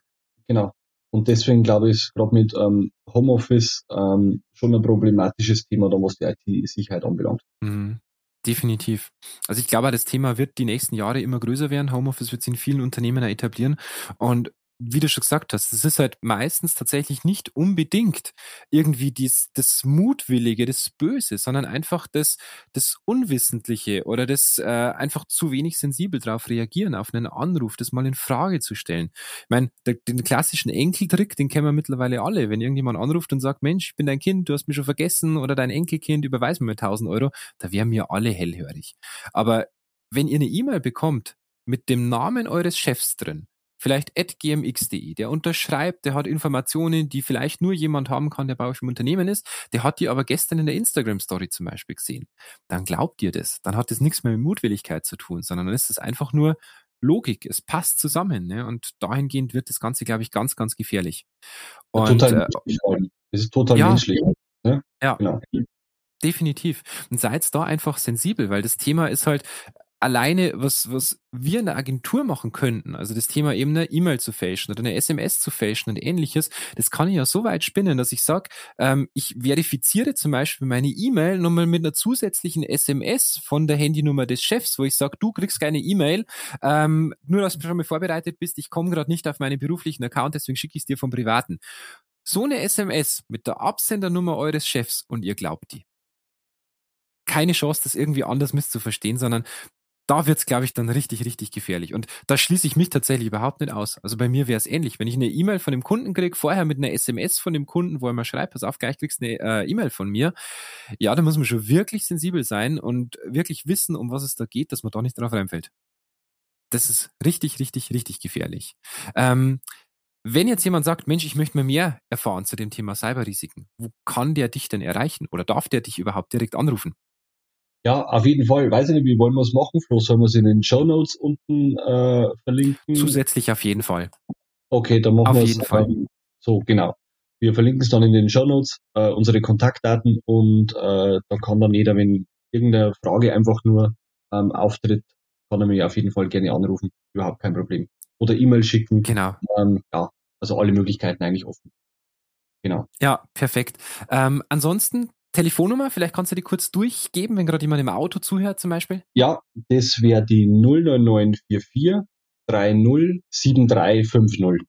Genau. Und deswegen glaube ich, ist gerade mit ähm, Homeoffice ähm, schon ein problematisches Thema, da was die IT-Sicherheit anbelangt. Mhm. Definitiv. Also ich glaube, das Thema wird die nächsten Jahre immer größer werden. Homeoffice wird sich in vielen Unternehmen etablieren. Und wie du schon gesagt hast, es ist halt meistens tatsächlich nicht unbedingt irgendwie dies, das Mutwillige, das Böse, sondern einfach das, das Unwissentliche oder das äh, einfach zu wenig sensibel darauf reagieren, auf einen Anruf, das mal in Frage zu stellen. Ich meine, den klassischen Enkeltrick, den kennen wir mittlerweile alle. Wenn irgendjemand anruft und sagt, Mensch, ich bin dein Kind, du hast mich schon vergessen oder dein Enkelkind, überweis mir 1000 Euro, da wären wir alle hellhörig. Aber wenn ihr eine E-Mail bekommt mit dem Namen eures Chefs drin, vielleicht at gmx.de, der unterschreibt, der hat Informationen, die vielleicht nur jemand haben kann, der bei euch im Unternehmen ist, der hat die aber gestern in der Instagram-Story zum Beispiel gesehen. Dann glaubt ihr das. Dann hat das nichts mehr mit Mutwilligkeit zu tun, sondern dann ist es einfach nur Logik. Es passt zusammen. Ne? Und dahingehend wird das Ganze, glaube ich, ganz, ganz gefährlich. Und, total äh, das ist total ja, menschlich. Ne? Ja. Genau. Definitiv. Und seid da einfach sensibel, weil das Thema ist halt, alleine, was, was wir in der Agentur machen könnten, also das Thema eben eine E-Mail zu fälschen oder eine SMS zu fälschen und ähnliches, das kann ich ja so weit spinnen, dass ich sage, ähm, ich verifiziere zum Beispiel meine E-Mail nochmal mit einer zusätzlichen SMS von der Handynummer des Chefs, wo ich sage, du kriegst keine E-Mail, ähm, nur dass du schon mal vorbereitet bist, ich komme gerade nicht auf meinen beruflichen Account, deswegen schicke ich es dir vom privaten. So eine SMS mit der Absendernummer eures Chefs und ihr glaubt die keine Chance, das irgendwie anders misszuverstehen, sondern da wird's, glaube ich, dann richtig, richtig gefährlich. Und da schließe ich mich tatsächlich überhaupt nicht aus. Also bei mir wäre es ähnlich. Wenn ich eine E-Mail von dem Kunden kriege, vorher mit einer SMS von dem Kunden, wo er mal schreibt, pass auf, gleich kriegst du eine äh, E-Mail von mir, ja, da muss man schon wirklich sensibel sein und wirklich wissen, um was es da geht, dass man da nicht drauf reinfällt. Das ist richtig, richtig, richtig gefährlich. Ähm, wenn jetzt jemand sagt, Mensch, ich möchte mal mehr erfahren zu dem Thema Cyberrisiken, wo kann der dich denn erreichen oder darf der dich überhaupt direkt anrufen? Ja, auf jeden Fall. Weiß ich nicht, wie wollen wir es machen? Flo, sollen wir es in den Show Notes unten äh, verlinken? Zusätzlich auf jeden Fall. Okay, dann machen wir es. Ähm, so, genau. Wir verlinken es dann in den Show Notes, äh, unsere Kontaktdaten und äh, da kann dann jeder, wenn irgendeine Frage einfach nur ähm, auftritt, kann er mich auf jeden Fall gerne anrufen. Überhaupt kein Problem. Oder E-Mail schicken. Genau. Ähm, ja, also alle Möglichkeiten eigentlich offen. Genau. Ja, perfekt. Ähm, ansonsten Telefonnummer, vielleicht kannst du die kurz durchgeben, wenn gerade jemand im Auto zuhört zum Beispiel. Ja, das wäre die 09944 307350.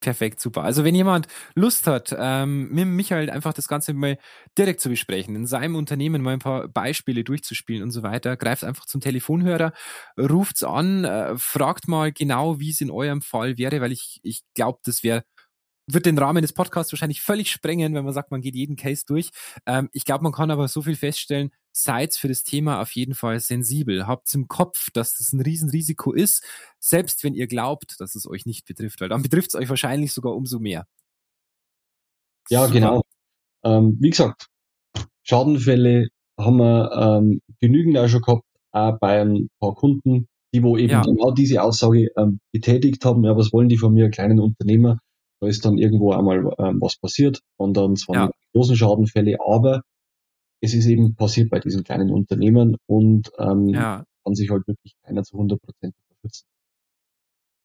Perfekt, super. Also wenn jemand Lust hat, ähm, mit Michael einfach das Ganze mal direkt zu besprechen, in seinem Unternehmen mal ein paar Beispiele durchzuspielen und so weiter, greift einfach zum Telefonhörer, ruft's an, äh, fragt mal genau, wie es in eurem Fall wäre, weil ich, ich glaube, das wäre wird den Rahmen des Podcasts wahrscheinlich völlig sprengen, wenn man sagt, man geht jeden Case durch. Ähm, ich glaube, man kann aber so viel feststellen, seid für das Thema auf jeden Fall sensibel. Habt im Kopf, dass das ein Riesenrisiko ist, selbst wenn ihr glaubt, dass es euch nicht betrifft, weil dann betrifft es euch wahrscheinlich sogar umso mehr. Ja, Super. genau. Ähm, wie gesagt, Schadenfälle haben wir ähm, genügend auch schon gehabt, auch bei ein paar Kunden, die wo eben ja. genau diese Aussage ähm, betätigt haben, ja, was wollen die von mir, kleinen Unternehmer? Da ist dann irgendwo einmal ähm, was passiert und dann zwar ja. großen Schadenfälle, aber es ist eben passiert bei diesen kleinen Unternehmen und ähm, ja. kann sich halt wirklich keiner zu 100 Prozent verschützen.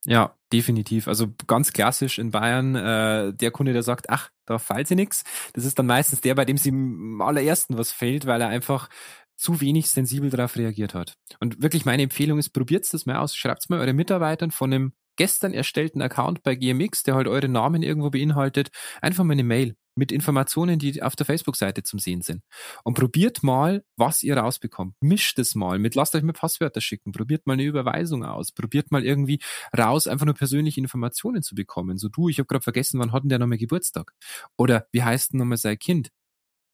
Ja, definitiv. Also ganz klassisch in Bayern, äh, der Kunde, der sagt, ach, da fällt sie nix. Das ist dann meistens der, bei dem sie am allerersten was fällt, weil er einfach zu wenig sensibel darauf reagiert hat. Und wirklich meine Empfehlung ist, probiert das mal aus, schreibt mal eure Mitarbeitern von einem gestern erstellten Account bei GMX, der halt eure Namen irgendwo beinhaltet, einfach mal eine Mail mit Informationen, die auf der Facebook-Seite zum Sehen sind. Und probiert mal, was ihr rausbekommt. Mischt es mal mit, lasst euch mal Passwörter schicken, probiert mal eine Überweisung aus, probiert mal irgendwie raus, einfach nur persönliche Informationen zu bekommen. So du, ich habe gerade vergessen, wann hat denn der nochmal Geburtstag? Oder wie heißt denn nochmal sein Kind?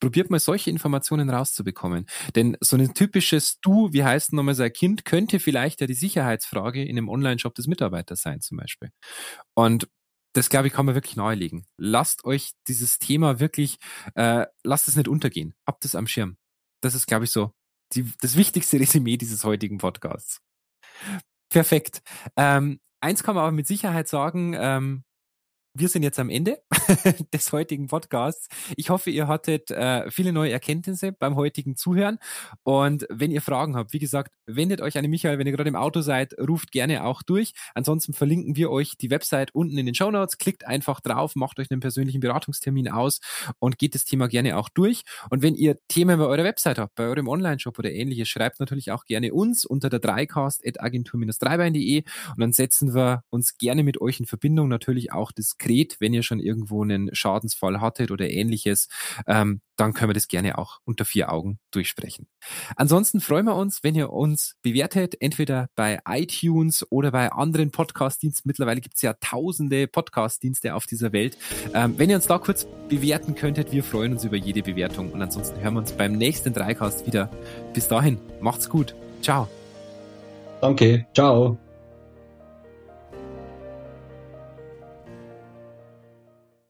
Probiert mal solche Informationen rauszubekommen. Denn so ein typisches Du, wie heißt nochmal sein Kind, könnte vielleicht ja die Sicherheitsfrage in einem Online-Shop des Mitarbeiters sein, zum Beispiel. Und das, glaube ich, kann man wirklich nahelegen. Lasst euch dieses Thema wirklich, äh, lasst es nicht untergehen. Habt es am Schirm. Das ist, glaube ich, so die, das wichtigste Resümee dieses heutigen Podcasts. Perfekt. Ähm, eins kann man aber mit Sicherheit sagen, ähm, wir sind jetzt am Ende des heutigen Podcasts. Ich hoffe, ihr hattet äh, viele neue Erkenntnisse beim heutigen Zuhören. Und wenn ihr Fragen habt, wie gesagt, wendet euch an Michael, wenn ihr gerade im Auto seid, ruft gerne auch durch. Ansonsten verlinken wir euch die Website unten in den Show Notes. Klickt einfach drauf, macht euch einen persönlichen Beratungstermin aus und geht das Thema gerne auch durch. Und wenn ihr Themen bei eurer Website habt, bei eurem Online-Shop oder ähnliches, schreibt natürlich auch gerne uns unter der dreicastagentur-dreibein.de und dann setzen wir uns gerne mit euch in Verbindung. Natürlich auch diskret, wenn ihr schon irgendwo einen Schadensfall hattet oder ähnliches, ähm, dann können wir das gerne auch unter vier Augen durchsprechen. Ansonsten freuen wir uns, wenn ihr uns bewertet, entweder bei iTunes oder bei anderen Podcast-Diensten. Mittlerweile gibt es ja tausende Podcast-Dienste auf dieser Welt. Ähm, wenn ihr uns da kurz bewerten könntet, wir freuen uns über jede Bewertung. Und ansonsten hören wir uns beim nächsten Dreicast wieder. Bis dahin, macht's gut. Ciao. Danke. Ciao.